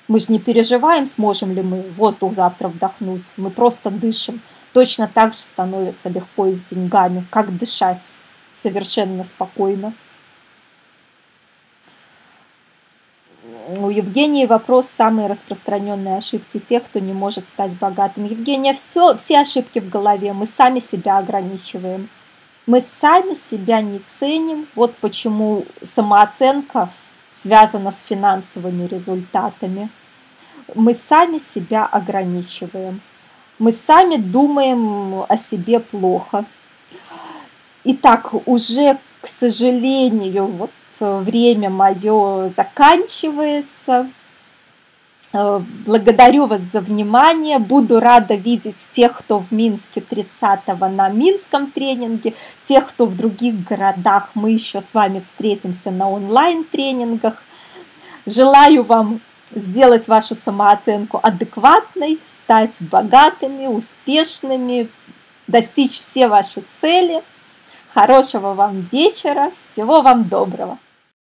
Мы же не переживаем, сможем ли мы воздух завтра вдохнуть, мы просто дышим. Точно так же становится легко и с деньгами, как дышать совершенно спокойно. У Евгении вопрос самые распространенные ошибки тех, кто не может стать богатым. Евгения, все, все ошибки в голове, мы сами себя ограничиваем. Мы сами себя не ценим. Вот почему самооценка связана с финансовыми результатами. Мы сами себя ограничиваем. Мы сами думаем о себе плохо. Итак, уже, к сожалению, вот время мое заканчивается. Э, благодарю вас за внимание. Буду рада видеть тех, кто в Минске 30-го на Минском тренинге, тех, кто в других городах. Мы еще с вами встретимся на онлайн-тренингах. Желаю вам сделать вашу самооценку адекватной, стать богатыми, успешными, достичь все ваши цели. Хорошего вам вечера, всего вам доброго.